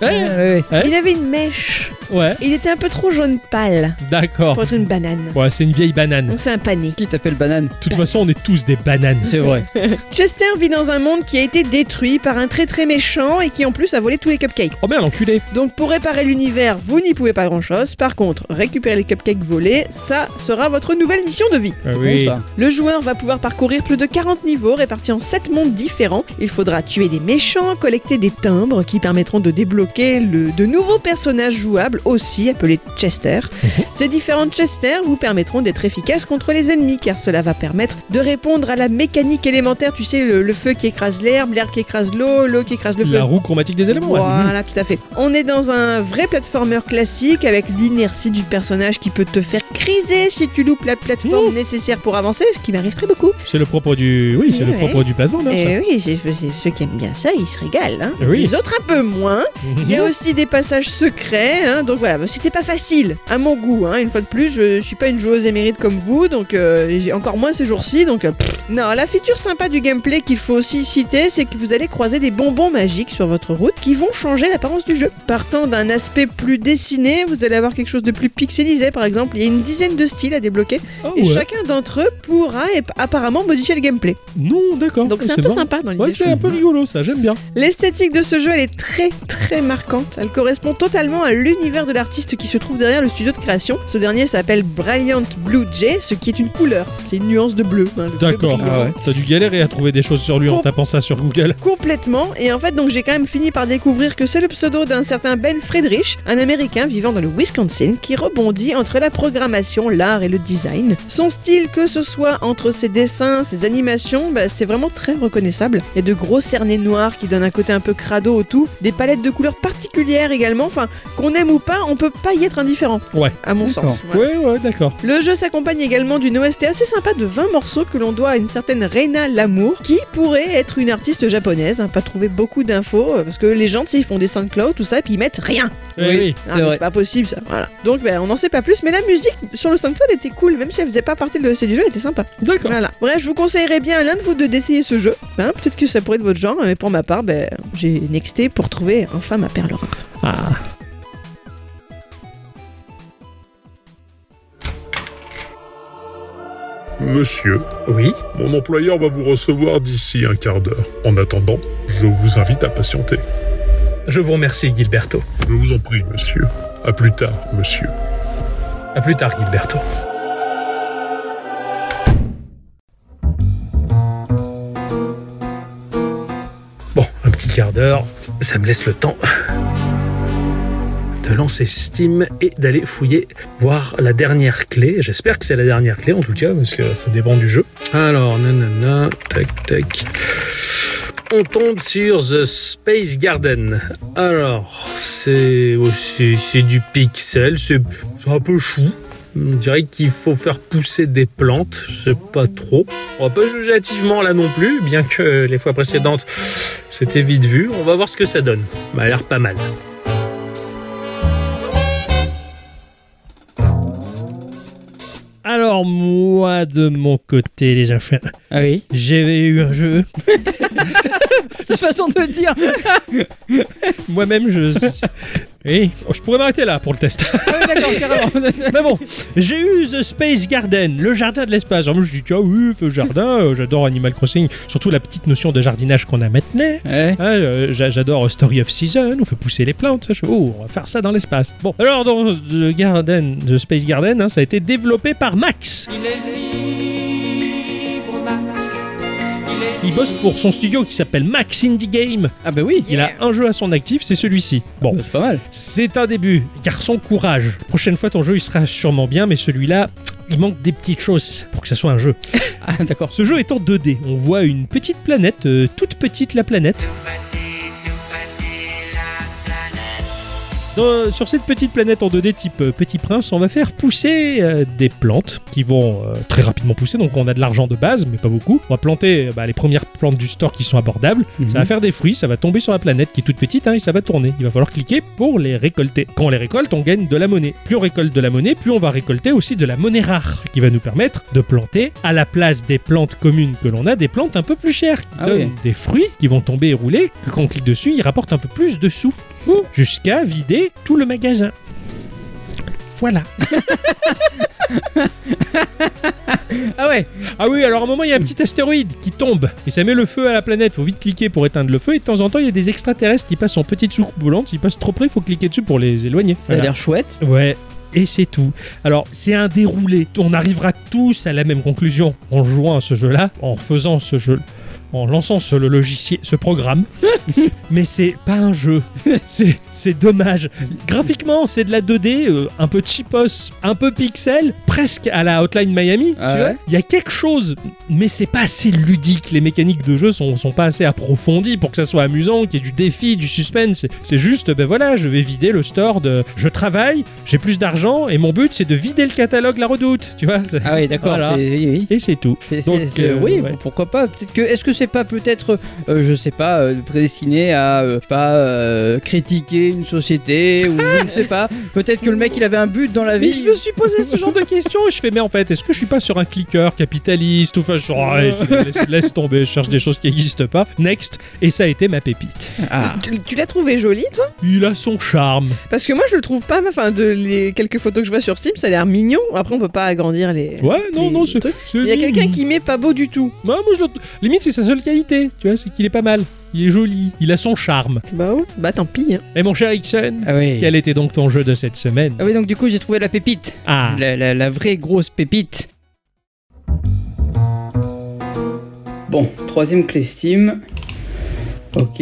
Ouais. Ouais, ouais. Ouais. Il avait une mèche. Ouais, Il était un peu trop jaune pâle d'accord. pour être une banane. Ouais, c'est une vieille banane. Donc c'est un pané. Qui t'appelle banane De toute façon, on est tous des bananes. C'est vrai. Chester vit dans un monde qui a été détruit par un très très méchant et qui en plus a volé tous les cupcakes. Oh merde, l'enculé. Donc pour réparer l'univers, vous n'y pouvez pas grand chose. Par contre, récupérer les cupcakes volés, ça sera votre nouvelle mission de vie. Ah C'est oui. bon ça. Le joueur va pouvoir parcourir plus de 40 niveaux répartis en 7 mondes différents. Il faudra tuer des méchants, collecter des timbres qui permettront de débloquer le, de nouveaux personnages jouables aussi appelés Chester. Ces différents Chester vous permettront d'être efficaces contre les ennemis car cela va permettre de répondre à la mécanique élémentaire, tu sais, le, le feu qui écrase l'herbe, l'air qui écrase l'eau, l'eau qui écrase le feu. La roue chromatique des éléments. ouais. Voilà, tout à fait. On est dans un vrai platformer classique avec l'inertie du personnage qui peut te faire criser si tu loupes la plateforme nécessaire pour avancer, ce qui m'arrive très beaucoup. C'est le propre du. Oui, c'est le Ouais. propre du platformer, ça. Et oui, c'est, c'est- ceux qui aiment bien ça, ils se régalent. hein. Oui. Les autres un peu moins. Il y a aussi des passages secrets, hein, donc voilà, c'était pas facile à mon goût. hein. Une fois de plus, je suis pas une joueuse émérite comme vous, donc euh, j'ai encore moins ces jours-ci. Donc euh, non, la feature sympa du gameplay qu'il faut aussi citer, c'est que vous allez croiser des bonbons magiques sur votre route qui vont changer l'apparence du jeu. Partant d'un aspect plus dessiné, vous allez avoir quelque chose de plus pixelisé, par exemple. Il y a une dizaine de styles à débloquer Ah et ouais. chacun d'entre eux pourra apparemment modifier le gameplay. Non, d'accord. Donc c'est un peu sympa dans l'idée. Ouais, c'est un peu rigolo, ça, j'aime bien. L'esthétique de ce jeu, elle est très très marquante. Elle correspond totalement à l'univers de l'artiste qui se trouve derrière le studio de création. Ce dernier s'appelle Brilliant Blue Jay, ce qui est une couleur. C'est une nuance de bleu. hein, D'accord. Ah ouais. T'as dû galérer à trouver des choses sur lui en Com- tapant ça sur Google. Complètement. Et en fait, donc j'ai quand même fini par découvrir que c'est le pseudo d'un certain Ben Friedrich, un Américain vivant dans le Wisconsin, qui rebondit entre la programmation, l'art et le design. Son style, que ce soit entre ses dessins, ses animations, bah, c'est vraiment très reconnaissable. Il y a de gros cernets noirs qui donnent un côté un peu crado au tout, des palettes de couleurs particulières également. Enfin, qu'on aime ou pas, on peut pas y être indifférent. Ouais. À mon sens. Voilà. Ouais, ouais, d'accord. Le jeu s'accompagne également d'une OST assez sympa de 20 morceaux que l'on doit à une certaine Reina Lamour, qui pourrait être une artiste japonaise. hein, pas trouvé beaucoup d'infos, euh, parce que les gens, tu sais, ils font des SoundCloud, tout ça, et puis ils mettent rien. Oui, oui. Ah, C'est mais vrai. c'est pas possible ça. Voilà. Donc ben, on n'en sait pas plus, mais la musique sur le SoundCloud était cool, même si elle faisait pas partie de l'OST du jeu, elle était sympa. D'accord. Voilà. Bref, je vous conseillerais bien à l'un de vous deux d'essayer ce jeu. Hein, Peut-être que ça pourrait être votre genre, mais pour ma part, ben, j'ai nexté pour trouver enfin ma perle rare. Ah. Monsieur, Oui. mon employeur va vous recevoir d'ici un quart d'heure. En attendant, je vous invite à patienter. Je vous remercie, Gilberto. Je vous en prie, monsieur. À plus tard, monsieur. À plus tard, Gilberto. Quart d'heure, ça me laisse le temps de lancer Steam et d'aller fouiller, voir la dernière clé. J'espère que c'est la dernière clé en tout cas, parce que ça dépend du jeu. Alors, nanana, tac, tac. On tombe sur The Space Garden. Alors, c'est oh, c'est du pixel, c'est un peu chou. On dirait qu'il faut faire pousser des plantes, je sais pas trop. On va pas juger hâtivement là non plus, bien que les fois précédentes c'était vite vu. On va voir ce que ça donne. Ça a l'air pas mal. Alors moi de mon côté les enfants, Ah oui. j'avais eu un jeu. Cette façon de le dire. Moi-même je... Oui, je pourrais m'arrêter là pour le test. Ah oui, d'accord, carrément. Mais bon, j'ai eu The Space Garden, le jardin de l'espace. Alors moi, je dis, tiens, oui, le jardin, euh, j'adore Animal Crossing, surtout la petite notion de jardinage qu'on a maintenant. Ouais. Hein, euh, j'a- j'adore Story of Season, on fait pousser les plantes. ça, je fais, oh, on va faire ça dans l'espace. Bon, alors dans The Garden, The Space Garden, hein, ça a été développé par Max. Qui bosse pour son studio qui s'appelle Max Indie Game. Ah bah oui. Il a un jeu à son actif, c'est celui-ci. Bon, C'est pas mal. c'est un début. Garçon, courage. Prochaine fois, ton jeu, il sera sûrement bien, mais celui-là, il manque des petites choses pour que ça soit un jeu. Ah d'accord. Ce jeu est en 2D. On voit une petite planète, euh, toute petite la planète. Dans- sur cette petite planète en 2D type euh, Petit Prince, on va faire pousser euh, des plantes qui vont euh, très rapidement pousser. Donc on a de l'argent de base, mais pas beaucoup. On va planter bah, les premières plantes du store qui sont abordables. Ça va faire des fruits, ça va tomber sur la planète qui est toute petite hein, et ça va tourner. Il va falloir cliquer pour les récolter. Quand on les récolte, on gagne de la monnaie. Plus on récolte de la monnaie, plus on va récolter aussi de la monnaie rare qui va nous permettre de planter à la place des plantes communes que l'on a, des plantes un peu plus chères qui Ah donnent oui. des fruits qui vont tomber et rouler, que quand on clique dessus, ils rapportent un peu plus de sous. Jusqu'à vider tout le magasin. Voilà. Ah ouais. Ah oui, alors à un moment, il y a un petit astéroïde qui tombe et ça met le feu à la planète. Faut vite cliquer pour éteindre le feu. Et de temps en temps, il y a des extraterrestres qui passent en petite soucoupe volante. S'ils passent trop près, il faut cliquer dessus pour les éloigner. Ça a l'air chouette. Ouais. Et c'est tout. Alors, c'est un déroulé. On arrivera tous à la même conclusion en jouant à ce jeu-là, en faisant ce jeu, en lançant ce logiciel, ce programme. Mais c'est pas un jeu. c'est dommage. Graphiquement, c'est de la 2D, euh, un peu cheapos, un peu pixel, presque à la Hotline Miami. Ah tu ouais vois Il y a quelque chose, mais c'est pas assez ludique. Les mécaniques de jeu sont, sont pas assez approfondies pour que ça soit amusant, qu'il y ait du défi, du suspense. C'est- juste, ben voilà, je vais vider le store de. Je travaille, j'ai plus d'argent, et mon but c'est de vider le catalogue La Redoute. Tu vois Ah oui, d'accord. Voilà. c'est- Oui, oui. Et c'est tout. Donc, euh, oui, ouais. pourquoi pas. Peut-être que est-ce que c'est pas peut-être, euh, je sais pas, euh, prédestiné à euh, pas euh, une société ou je ne sais pas. Peut-être que le mec il avait un but dans la Mais vie. je me suis posé ce genre de questions et je fais mais en fait est-ce que je suis pas sur un clicker capitaliste ou enfin je- laisse, laisse tomber je cherche des choses qui n'existent pas next et ça a été ma pépite Ah. Tu, tu l'as trouvé joli, toi? Il a son charme. Parce que moi, je le trouve pas. Enfin, de les quelques photos que je vois sur Steam, ça a l'air mignon. Après, on peut pas agrandir les. Ouais, non, les non, c'est. Il y a quelqu'un qui met pas beau du tout. Moi, moi, je Limite, c'est sa seule qualité, tu vois, c'est qu'il est pas mal. Il est joli, il a son charme. Bah ouais, bah tant pis. hein. Et mon cher Ixon, Ah oui. quel était donc ton jeu de cette semaine? Ah oui, donc du coup, j'ai trouvé la pépite. Ah, La, la- la vraie grosse pépite. Bon, troisième clé Steam. Ok,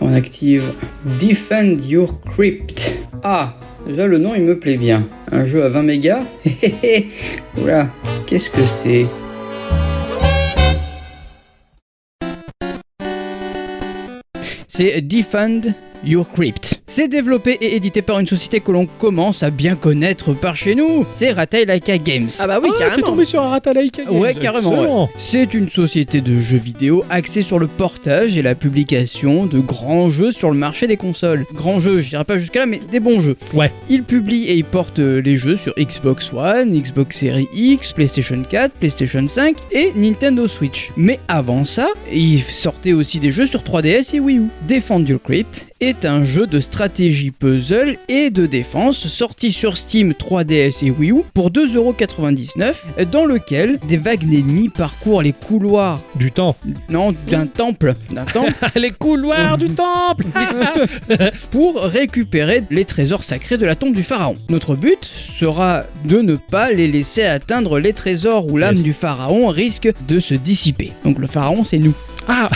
on active Defend Your Crypt. Ah, déjà le nom il me plaît bien. Un jeu à 20 mégas Oula, qu'est-ce que c'est? C'est Defend Your Crypt. C'est développé et édité par une société que l'on commence à bien connaître par chez nous. C'est Ratalaika Games. Ah bah oui, Ah, t'es carrément. tombé sur un Ratalaika Games. Ouais, carrément. Ouais. C'est une société de jeux vidéo axée sur le portage et la publication de grands jeux sur le marché des consoles. Grands jeux, je dirais pas jusqu'à là, mais des bons jeux. Ouais. Ils publient et ils portent les jeux sur Xbox One, Xbox Series X, PlayStation 4, PlayStation 5 et Nintendo Switch. Mais avant ça, ils sortaient aussi des jeux sur 3DS et Wii U. Defend Your Crypt est un jeu de stratégie puzzle et de défense sorti sur Steam 3DS et Wii U pour 2,99€ dans lequel des vagues d'ennemis parcourent les couloirs Du temps. non d'un temple d'un temple Les couloirs du temple pour récupérer les trésors sacrés de la tombe du pharaon. Notre but sera de ne pas les laisser atteindre les trésors où l'âme Yes. du pharaon risque de se dissiper. Donc le pharaon c'est nous. Ah,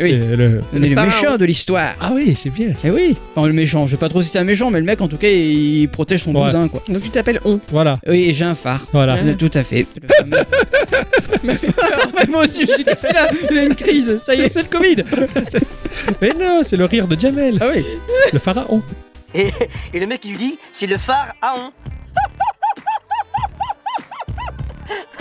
Oui, le- on est le pharaon. méchant de l'histoire. ah oui, c'est bien. Eh oui, enfin le méchant, je sais pas trop si c'est un méchant, mais le mec en tout cas il protège son Ouais. cousin quoi. Donc tu t'appelles On. Voilà, Oui, et j'ai un phare. voilà. Euh, Tout à fait. Le fameux- m'a fait peur. Ouais, Moi aussi, je dis qu'est-ce qu'il a Il a une crise, ça y C'est est. c'est le Covid Mais non, c'est le rire de Jamel, Ah oui. le pharaon. Et, et le mec il lui dit c'est le phare à on.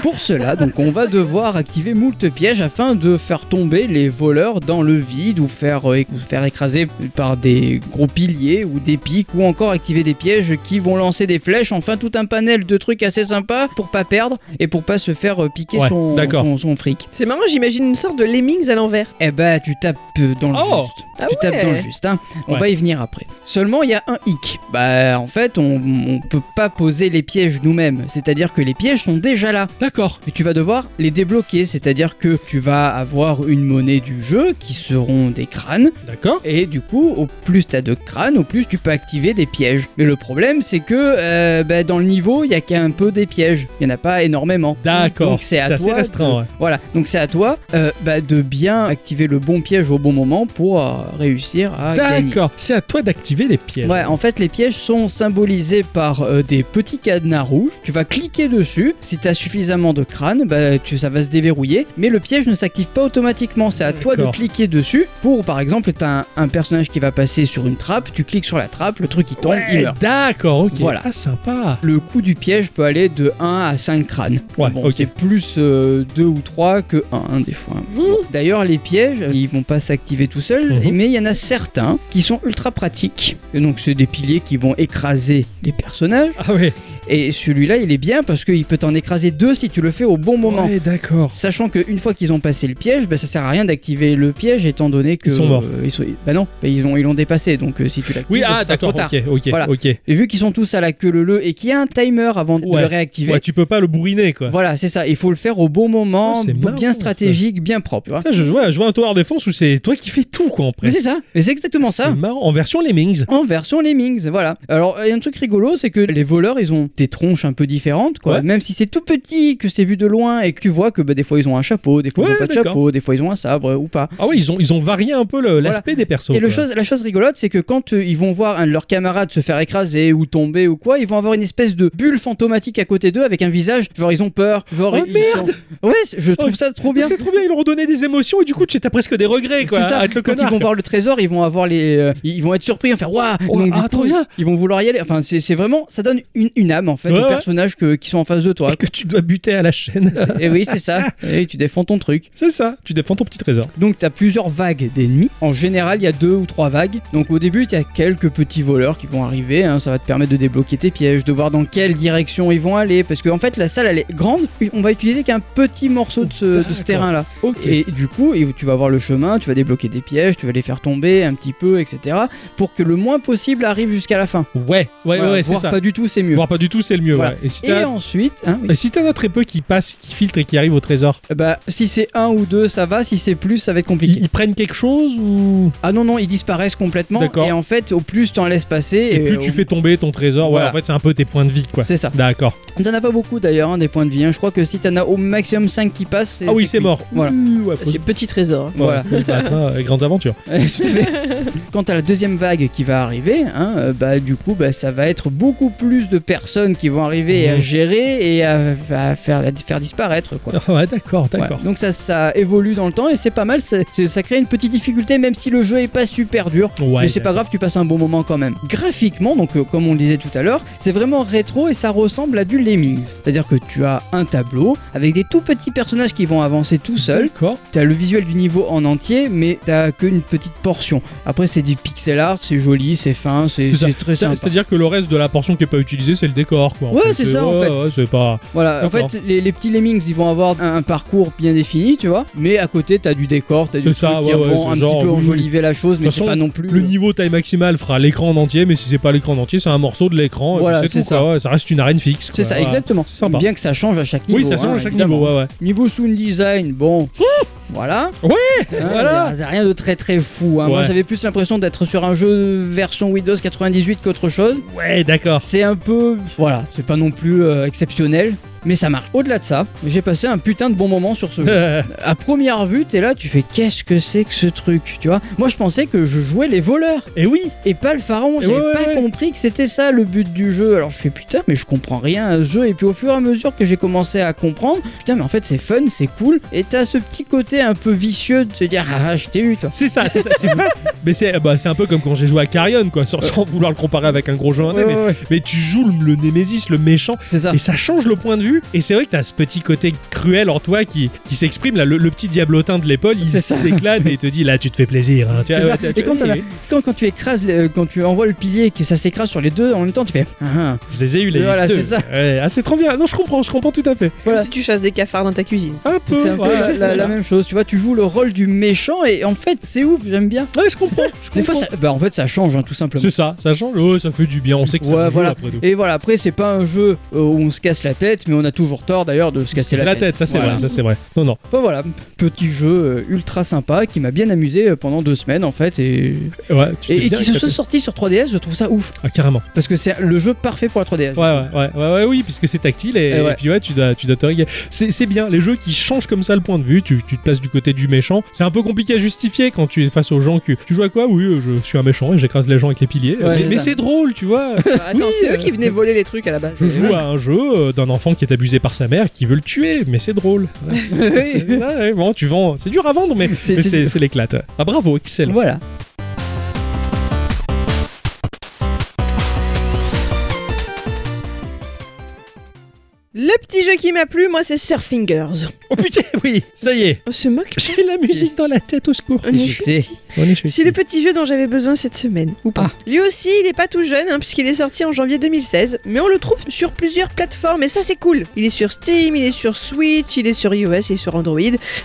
Pour cela, donc, on va devoir activer moult pièges afin de faire tomber les voleurs dans le vide ou faire, euh, ou faire écraser par des gros piliers ou des pics ou encore activer des pièges qui vont lancer des flèches. Enfin, tout un panel de trucs assez sympas pour pas perdre et pour pas se faire euh, piquer Ouais, son, son, son fric. C'est marrant, j'imagine une sorte de Lemmings à l'envers. Eh ben, tu tapes euh, dans le Oh juste. Ah tu tapes dans le juste. hein. On Ouais. va y venir après. Seulement, il y a un hic. Bah, en fait, on, on peut pas poser les pièges nous-mêmes. C'est-à-dire que les pièges sont déjà là. D'accord. Et tu vas devoir les débloquer, c'est-à-dire que tu vas avoir une monnaie du jeu qui seront des crânes, D'accord. et du coup, au plus t'as de crânes, au plus tu peux activer des pièges. Mais le problème, c'est que euh, bah, dans le niveau, il y a qu'un peu des pièges, il y en a pas énormément. D'accord. Donc c'est à assez toi. restreint, de- ouais. Voilà, donc c'est à toi euh, bah, de bien activer le bon piège au bon moment pour euh, réussir à gagner. D'accord. C'est à toi d'activer les pièges. Ouais, en fait, les pièges sont symbolisés par des petits cadenas rouges. Tu vas cliquer dessus. Si tu as suffisamment de crâne, bah, tu, ça va se déverrouiller. Mais le piège ne s'active pas automatiquement. C'est à toi de cliquer dessus. Pour, par exemple, tu as un, un personnage qui va passer sur une trappe. Tu cliques sur la trappe, le truc il tombe, il meurt. D'accord, ok. Voilà. Ah, sympa. Le coût du piège peut aller de 1 à 5 crânes. Ouais, bon, ok. c'est plus 2 ou 3 que 1 des fois. Bon. D'ailleurs, les pièges, ils vont pas s'activer tout seuls, Mhm. mais il y en a certains qui sont ultra pratiques. Et donc, c'est des piliers qui vont écraser les personnages. Ah ouais. Et celui-là, il est bien parce qu'il peut t'en écraser deux si tu le fais au bon moment. Ouais, d'accord. Sachant qu'une fois qu'ils ont passé le piège, bah, ça sert à rien d'activer le piège étant donné que. Ils sont morts. euh, ils sont- Bah non, bah, ils l'ont ils l'ont dépassé donc euh, si tu l'actives, Oui, ah, sera trop d'accord, tard. ok, ok, Voilà. ok. Et vu qu'ils sont tous à la queue leu et qu'il y a un timer avant de Ouais. le réactiver, Ouais, tu peux pas le bourriner, quoi. voilà, c'est ça. Il faut le faire au bon moment, Oh, c'est marrant, bien ça. stratégique, bien propre. Putain, je, vois, je vois un tower défense où c'est toi qui fais tout, quoi, en Mais presque. c'est ça, mais c'est exactement C'est ça. marrant. En version Lemmings. En version Lemmings, voilà. Alors, il y a un truc rigolo, c'est que les voleurs, ils ont des tronches un peu différentes, quoi. Ouais. Même si c'est tout petit, que c'est vu de loin et que tu vois que bah, des fois ils ont un chapeau, des fois ils ont pas de chapeau, des fois ils ont un sabre ou pas. Ah oui, ils ont, ils ont varié un peu l'aspect des persos. Et le chose, la chose rigolote, c'est que quand euh, ils vont voir un de leurs camarades se faire écraser ou tomber ou quoi, ils vont avoir une espèce de bulle fantomatique à côté d'eux avec un visage, genre ils ont peur, genre Oh, ils merde sont... Ouais, je trouve Oh, ça trop bien. C'est trop bien, ils leur ont donné des émotions et du coup, tu as presque des regrets, quoi. Ça. le Quand connard, ils vont voir le trésor, ils vont avoir les, euh, ils vont être surpris, faire waouh. Oh, ah, coup, trop bien. Ils vont vouloir y aller. Enfin, c'est c'est vraiment, ça donne une, une âme. En fait Ouais, aux ouais. personnages que- qui sont en face de toi. Que tu dois buter à la chaîne. Et oui, c'est ça. Et tu défends ton truc. c'est ça, tu défends ton petit trésor. Donc tu as plusieurs vagues d'ennemis. En général, il y a deux ou trois vagues. Donc au début, il y a quelques petits voleurs qui vont arriver. hein. Ça va te permettre de débloquer tes pièges, de voir dans quelle direction ils vont aller. Parce qu'en fait, la salle, elle est grande. On va utiliser qu'un petit morceau de ce, de ce D'accord. terrain-là. Et du coup, et tu vas voir le chemin, tu vas débloquer des pièges, tu vas les faire tomber un petit peu, etc. Pour que le moins possible arrive jusqu'à la fin. Ouais, ouais, Voilà, ouais, c'est ça. pas du tout, c'est mieux. Voir pas du tout, c'est le mieux. Voilà. ouais. Et si Et ensuite, hein, oui. et si t'en as très peu qui passent, qui filtrent et qui arrivent au trésor, bah, si c'est un ou deux, ça va. Si c'est plus, ça va être compliqué. ils, ils prennent quelque chose ou? Ah non, non, ils disparaissent complètement. D'accord. Et en fait, au plus tu en laisses passer. et plus au- tu fais tomber ton trésor, Voilà. ouais, en fait, c'est un peu tes points de vie, quoi. C'est ça. D'accord. T'en as pas beaucoup d'ailleurs, hein, des points de vie. hein. Je crois que si t'en as au maximum 5 qui passent. Ah oui, c'est mort. Voilà. Ouh, ouais, faut- C'est petit trésor. Voilà. battre, hein, euh, grandes aventures. Ouais, tout à la deuxième vague qui va arriver, hein, euh, bah du coup, bah, ça va être beaucoup plus de personnes qui vont arriver à Mhm. gérer et à, à faire, à faire disparaître. Quoi. ouais, d'accord, d'accord. Ouais. Donc ça, ça évolue dans le temps et c'est pas mal. ça crée une petite difficulté, même si le jeu est pas super dur. Ouais, mais c'est pas grave, tu passes un bon moment quand même. Graphiquement, donc euh, comme on le disait tout à l'heure, c'est vraiment rétro et ça ressemble à du Lemmings. C'est-à-dire que tu as un tableau avec des tout petits personnages qui vont avancer tout seuls. D'accord. T'as le visuel du niveau en entier, mais t'as qu'une petite portion. Après, c'est du pixel art, c'est joli, c'est fin, c'est très C'est- sympa. C'est-à-dire que le reste de la portion qui est pas utilisée, c'est le décor, quoi. en Ouais, c'est ça, en fait. ouais, c'est pas. Voilà, en fait, les, les petits lemmings, ils vont avoir un, un parcours bien défini, tu vois. Mais à côté, t'as du décor, t'as du ça, truc ouais, qui vont un genre, petit peu enjoliver la chose, mais c'est pas non plus. Le niveau taille maximale fera l'écran en entier, mais si c'est pas l'écran en entier, c'est un morceau de l'écran. et Voilà, c'est. Ouais, ça reste une arène fixe. C'est ça, exactement. Bien que ça change à chaque niveau. Oui, ça change hein, à chaque niveau. Niveau sound design, bon. Voilà. Ouais, Hein, voilà. y a- Rien de très très fou. hein. Moi j'avais plus l'impression d'être sur un jeu version Windows 98 qu'autre chose. Ouais, d'accord. C'est un peu. Voilà, c'est pas non plus euh, exceptionnel. Mais ça marche. Au-delà de ça, j'ai passé un putain de bon moment sur ce jeu. à première vue, t'es là, tu fais qu'est-ce que c'est que ce truc, tu vois? Moi, je pensais que je jouais les voleurs Et oui, et pas le pharaon. Et J'avais ouais, pas ouais. compris que c'était ça le but du jeu. Alors je fais putain, mais je comprends rien à ce jeu. Et puis au fur et à mesure que j'ai commencé à comprendre, putain, mais en fait c'est fun, c'est cool. Et t'as ce petit côté un peu vicieux de se dire ah je t'ai eu toi. c'est ça, c'est ça. Mais c'est bah, un peu comme quand j'ai joué à Carrion, quoi, sans, sans vouloir le comparer avec un gros jeu indé, Ouais, mais, tu joues le, le Némésis, le méchant, C'est ça. et ça change le point de vue. Et c'est vrai que t'as ce petit côté cruel en toi qui, qui s'exprime, là, le, le petit diablotin de l'épaule, il ça. s'éclate et il te dit là, tu te fais plaisir. hein. Tu ça. ouais, tu- Et quand, quand, quand tu écrases, le- quand tu envoies le pilier et que ça s'écrase sur les deux en même temps, tu fais ah, ah. Je les ai eu les Voilà, deux. c'est ça. Ouais, ah, c'est trop bien. Non, je comprends, je comprends tout à fait. Voilà. Comme si tu chasses des cafards dans ta cuisine. Un peu. C'est un peu ouais, la, ça. même chose, tu vois, tu joues le rôle du méchant et en fait c'est ouf, j'aime bien. Ouais, je comprends. je Des fois, ça, bah, en fait, ça change hein, tout simplement. C'est ça, ça change. Oh, ça fait du bien. On sait que ça Ouais, joue voilà. après tout. Et voilà, après, c'est pas un jeu euh, où on se casse la tête, mais on a toujours tort d'ailleurs de se casser la, la tête, ça c'est Voilà. vrai, ça c'est vrai. Non, non. Enfin, voilà, petit jeu euh, ultra sympa qui m'a bien amusé euh, pendant deux semaines en fait et, Ouais, et, qui se éclaté. sont sortis sur 3DS, je trouve ça ouf Ah, carrément. parce que c'est le jeu parfait pour la 3DS. Ouais, ouais, ouais, ouais, oui, puisque c'est tactile et, Et ouais. et puis ouais, tu dois, tu dois te. C'est c'est bien, les jeux qui changent comme ça le point de vue, tu, tu te places du côté du méchant. C'est un peu compliqué à justifier quand tu es face aux gens que tu joues à quoi? Oui, euh, je suis un méchant et j'écrase les gens avec les piliers. Mais c'est drôle, tu vois. Bah, attends, Oui, c'est eux qui venaient voler les trucs à la base. Je joue à un jeu d'un enfant qui est abusé par sa mère qui veut le tuer, mais c'est drôle. Ouais, Oui. ouais, bon, tu vends, c'est dur à vendre, mais c'est l'éclate. Ah, bravo, excellent. voilà. Le petit jeu qui m'a plu, moi, c'est Surfingers. Oh putain, oui, ça y est. On se moque pas. J'ai la musique dans la tête, au secours. On est. On chez C'est le petit jeu dont j'avais besoin cette semaine, ou pas. Ah. Lui aussi, il est pas tout jeune, hein, puisqu'il est sorti en janvier 2016, mais on le trouve sur plusieurs plateformes, et ça c'est cool. Il est sur Steam, il est sur Switch, il est sur iOS, il est sur Android,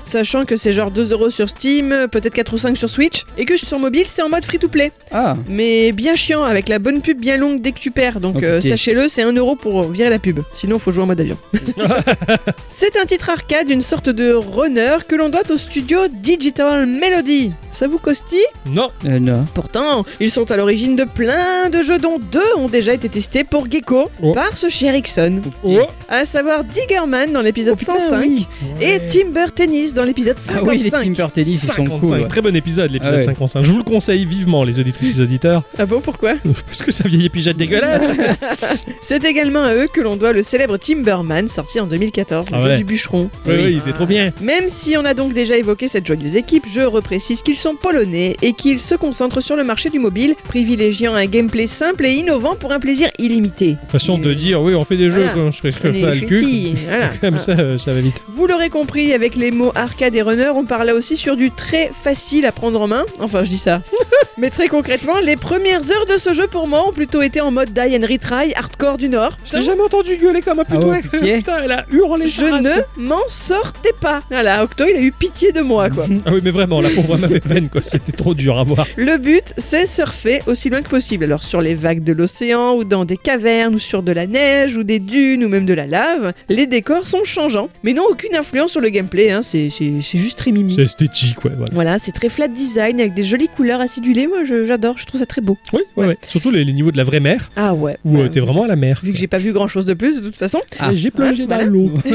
sachant que c'est genre 2 euros sur Steam, peut-être 4 ou 5 sur Switch, et que sur mobile, c'est en mode free-to-play. Ah, Mais bien chiant, avec la bonne pub bien longue dès que tu perds, donc Oh, euh, sachez-le, c'est 1 euro pour virer la pub, sinon faut jouer en mode c'est un titre arcade, une sorte de runner que l'on doit au studio Digital Melody. Ça vous costille? Non. euh, non. Pourtant, ils sont à l'origine de plein de jeux dont deux ont déjà été testés pour Gecko Oh. par ce cher Ixon, Oh. à savoir Diggerman dans l'épisode Oh, putain, 105 oui. et Timber Tennis dans l'épisode Ah oui, les 55. Timber Tennis, ils sont 55, cool. ouais. très bon épisode l'épisode Ah ouais. 55. Je vous le conseille vivement les auditrices et auditeurs Ah bon, pourquoi? Parce que ça vieillit épisode dégueulasse. C'est également à eux que l'on doit le célèbre Timber Bomberman, sorti en 2014, le Ah jeu du bûcheron. Oui, oui, il était trop bien. Même si on a donc déjà évoqué cette joyeuse équipe, je reprécise qu'ils sont polonais et qu'ils se concentrent sur le marché du mobile, privilégiant un gameplay simple et innovant pour un plaisir illimité. Façon de dire, oui, on fait des jeux Voilà. quand je serais On est pas le cul. voilà. Comme ça, euh, ça va vite. Vous l'aurez compris, avec les mots arcade et runner, on parle là aussi sur du très facile à prendre en main. Enfin, je dis ça. Mais très concrètement, les premières heures de ce jeu pour moi ont plutôt été en mode die and retry, hardcore du Nord. Je t'ai jamais entendu gueuler comme un Ah putain. elle a hurlé. Je ne m'en sortais pas. Voilà, Octo, il a eu pitié de moi, quoi. Ah oui, mais vraiment, la pauvre m'a fait peine, quoi. C'était trop dur à voir. Le but, c'est surfer aussi loin que possible. Alors sur les vagues de l'océan, ou dans des cavernes, ou sur de la neige, ou des dunes, ou même de la lave, les décors sont changeants, mais n'ont aucune influence sur le gameplay. Hein. C'est juste très mimi. C'est esthétique, ouais. Voilà. Voilà, c'est très flat design avec des jolies couleurs acidulées. Moi, j'adore, je trouve ça très beau. Oui, ouais, ouais. Surtout les, les niveaux de la vraie mer, Ah ouais. où euh, t'es vraiment à la mer. Vu que j'ai pas vu grand chose de plus de toute façon. Ah. Et J'ai plongé dans l'eau.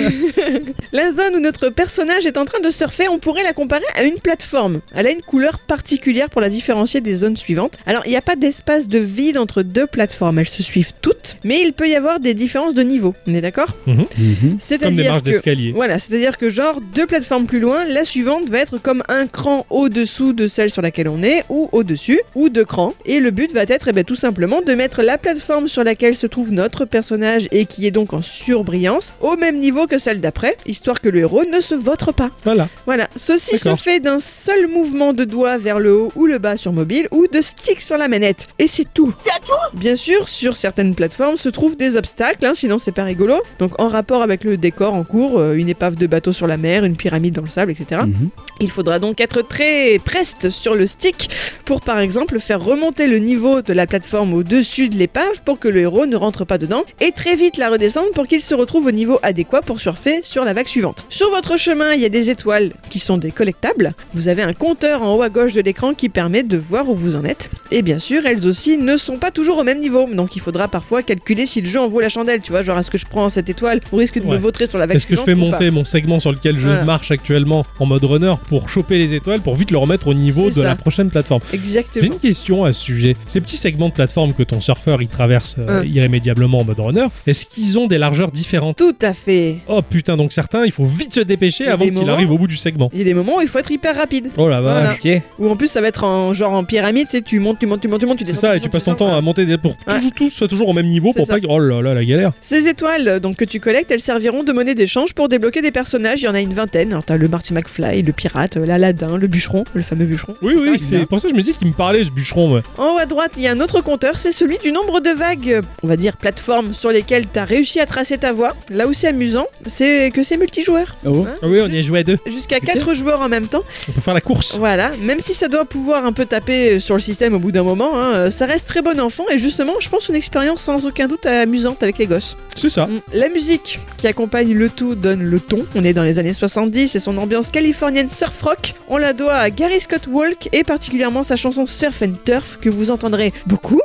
La zone où notre personnage est en train de surfer, on pourrait la comparer à une plateforme. Elle a une couleur particulière pour la différencier des zones suivantes. Alors, il n'y a pas d'espace de vide entre deux plateformes, elles se suivent toutes, mais il peut y avoir des différences de niveau. On est d'accord? Mhm. Comme des C'est-à-dire marches que d'escalier. voilà, c'est-à-dire que genre deux plateformes plus loin, la suivante va être comme un cran au-dessous de celle sur laquelle on est, ou au-dessus, ou deux crans. Et le but va être eh ben, tout simplement de mettre la plateforme sur laquelle se trouve notre personnage et qui est donc en surbrillance au même niveau que celle d'après, histoire que le héros ne se vautre pas. Voilà. Voilà, ceci se fait d'un seul mouvement de doigt vers le haut ou le bas sur mobile ou de stick sur la manette. Et c'est tout. C'est à tout Bien sûr, sur certaines plateformes se trouvent des obstacles, hein, sinon c'est pas rigolo. Donc en rapport avec le décor en cours, euh, une épave de bateau sur la mer, une pyramide dans le sable, etc. Mhm. Il faudra donc être très preste sur le stick pour par exemple faire remonter le niveau de la plateforme au-dessus de l'épave pour que le héros ne rentre pas dedans et très vite la redescendre pour qu'il se retrouve au niveau adéquat pour surfer sur la vague suivante. Sur votre chemin, il y a des étoiles qui sont des collectables. Vous avez un compteur en haut à gauche de l'écran qui permet de voir où vous en êtes. Et bien sûr, elles aussi ne sont pas toujours au même niveau. Donc il faudra parfois calculer si le jeu en vaut la chandelle. Tu vois, genre est-ce que je prends cette étoile au risque de me vautrer sur la vague Est-ce que je fais monter mon segment sur lequel je Voilà. marche actuellement en mode runner pour choper les étoiles pour vite le remettre au niveau de ça. la prochaine plateforme? J'ai Exactement. une question à ce sujet. Ces petits segments de plateforme que ton surfeur il traverse euh, Hein. irrémédiablement en mode runner, est-ce qu'ils ont des largeurs différentes Tout à fait. Oh putain, donc certains, il faut vite se dépêcher avant qu'il arrive au bout du segment. Il y a des moments où il faut être hyper rapide. Oh la vache. Voilà. Ok. Ou en plus ça va être en genre en pyramide, tu sais, tu montes, tu montes, tu montes, tu montes, tu C'est descends. ça, et tu passes ton temps à monter des... pour que Ouais. toujours tous soient toujours au même niveau C'est pour ça. pas que... Oh là là, la galère. Ces étoiles donc que tu collectes, elles serviront de monnaie d'échange pour débloquer des personnages. Il y en a une vingtaine. Alors t'as le Marty McFly, le pirate, l'Aladin, le bûcheron, le fameux bûcheron. Oui, oui, c'est pour ça que je me disais qu'il me parlait ce bûcheron. ouais. En haut à droite, il y a un autre compteur, c'est celui du nombre de vagues, on va dire plateformes sur lesquelles tu as réussi à tracer ta voie. Là où c'est amusant, c'est que c'est multijoueur. Oh. Hein Ah oui, on y a joué à deux. Jusqu'à 4 joueurs en même temps. On peut faire la course. Voilà, même si ça doit pouvoir un peu taper sur le système au bout d'un moment, hein, euh, ça reste très bon enfant et justement, je pense une expérience sans aucun doute amusante avec les gosses. C'est ça. Mm. La musique qui accompagne le tout donne le ton. On est dans les années 70 et son ambiance californienne surf rock. On la doit à Gary Scott Walk et particulièrement sa chanson Surf and Turf que vous entendrez beaucoup.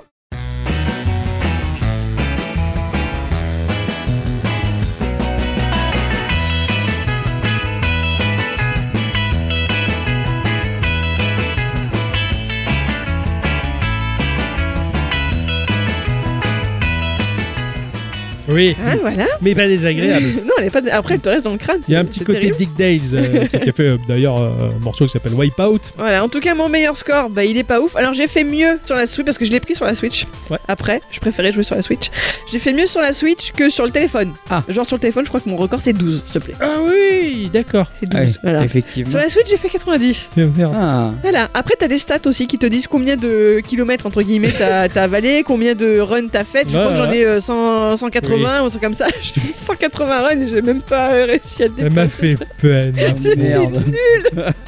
Oui, Hein, voilà. mais pas désagréable. non, elle est pas. Après, elle te reste dans le crâne. Il y a un petit côté terrible. Dick Dales euh, qui a fait euh, d'ailleurs euh, un morceau qui s'appelle Wipeout. Voilà, en tout cas, mon meilleur score, bah, il est pas ouf. Alors, j'ai fait mieux sur la Switch parce que je l'ai pris sur la Switch. Ouais. Après, je préférais jouer sur la Switch. J'ai fait mieux sur la Switch que sur le téléphone. Ah. Genre, sur le téléphone, je crois que mon record c'est 12, s'il te plaît. Ah oui, d'accord. C'est 12. Ah oui, voilà. Effectivement. Sur la Switch, j'ai fait 90. Merde. Ah. Voilà, après t'as des stats aussi qui te disent combien de kilomètres entre guillemets t'as avalé, combien de runs t'as fait. Je Ouais, crois que j'en ai euh, 100 180 ou un truc comme ça. Fait 180 runs et j'ai même pas réussi à te Elle m'a fait peine. Ah, Merde.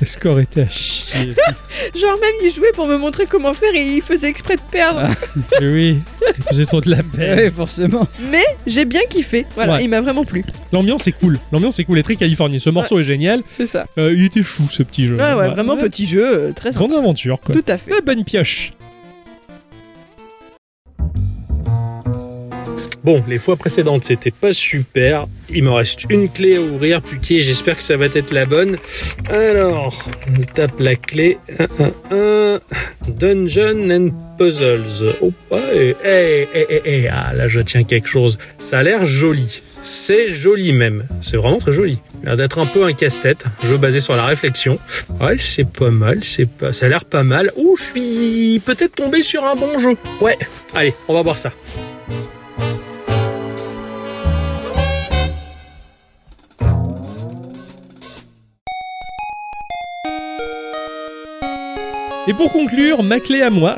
Le score était à chier. Genre même il jouait pour me montrer comment faire et il faisait exprès de perdre. Mais oui, il faisait trop de la peine. Ouais, forcément. Mais j'ai bien kiffé. Voilà, Ouais. il m'a vraiment plu. L'ambiance est cool. L'ambiance est cool. est très californienne. Ce morceau est génial. C'est ça. Euh, il était chou ce petit jeu. Ouais, ouais, vraiment petit jeu, euh, très sympa. Grande aventure quoi. Tout à fait. Très bonne pioche. Bon, les fois précédentes, c'était pas super. Il me reste une clé à ouvrir, Pukier. J'espère que ça va être la bonne. Alors, on tape la clé. Un, un, un. Dungeon and Puzzles. Oh. Eh, eh, eh, eh. Ah, là, je tiens quelque chose. Ça a l'air joli. C'est joli même. C'est vraiment très joli. L'air d'être un peu un casse-tête. Un jeu basé sur la réflexion. Ouais, c'est pas mal. C'est pas... Ça a l'air pas mal. Ouh, je suis peut-être tombé sur un bon jeu. Ouais. Allez, on va voir ça. Et pour conclure, ma clé à moi,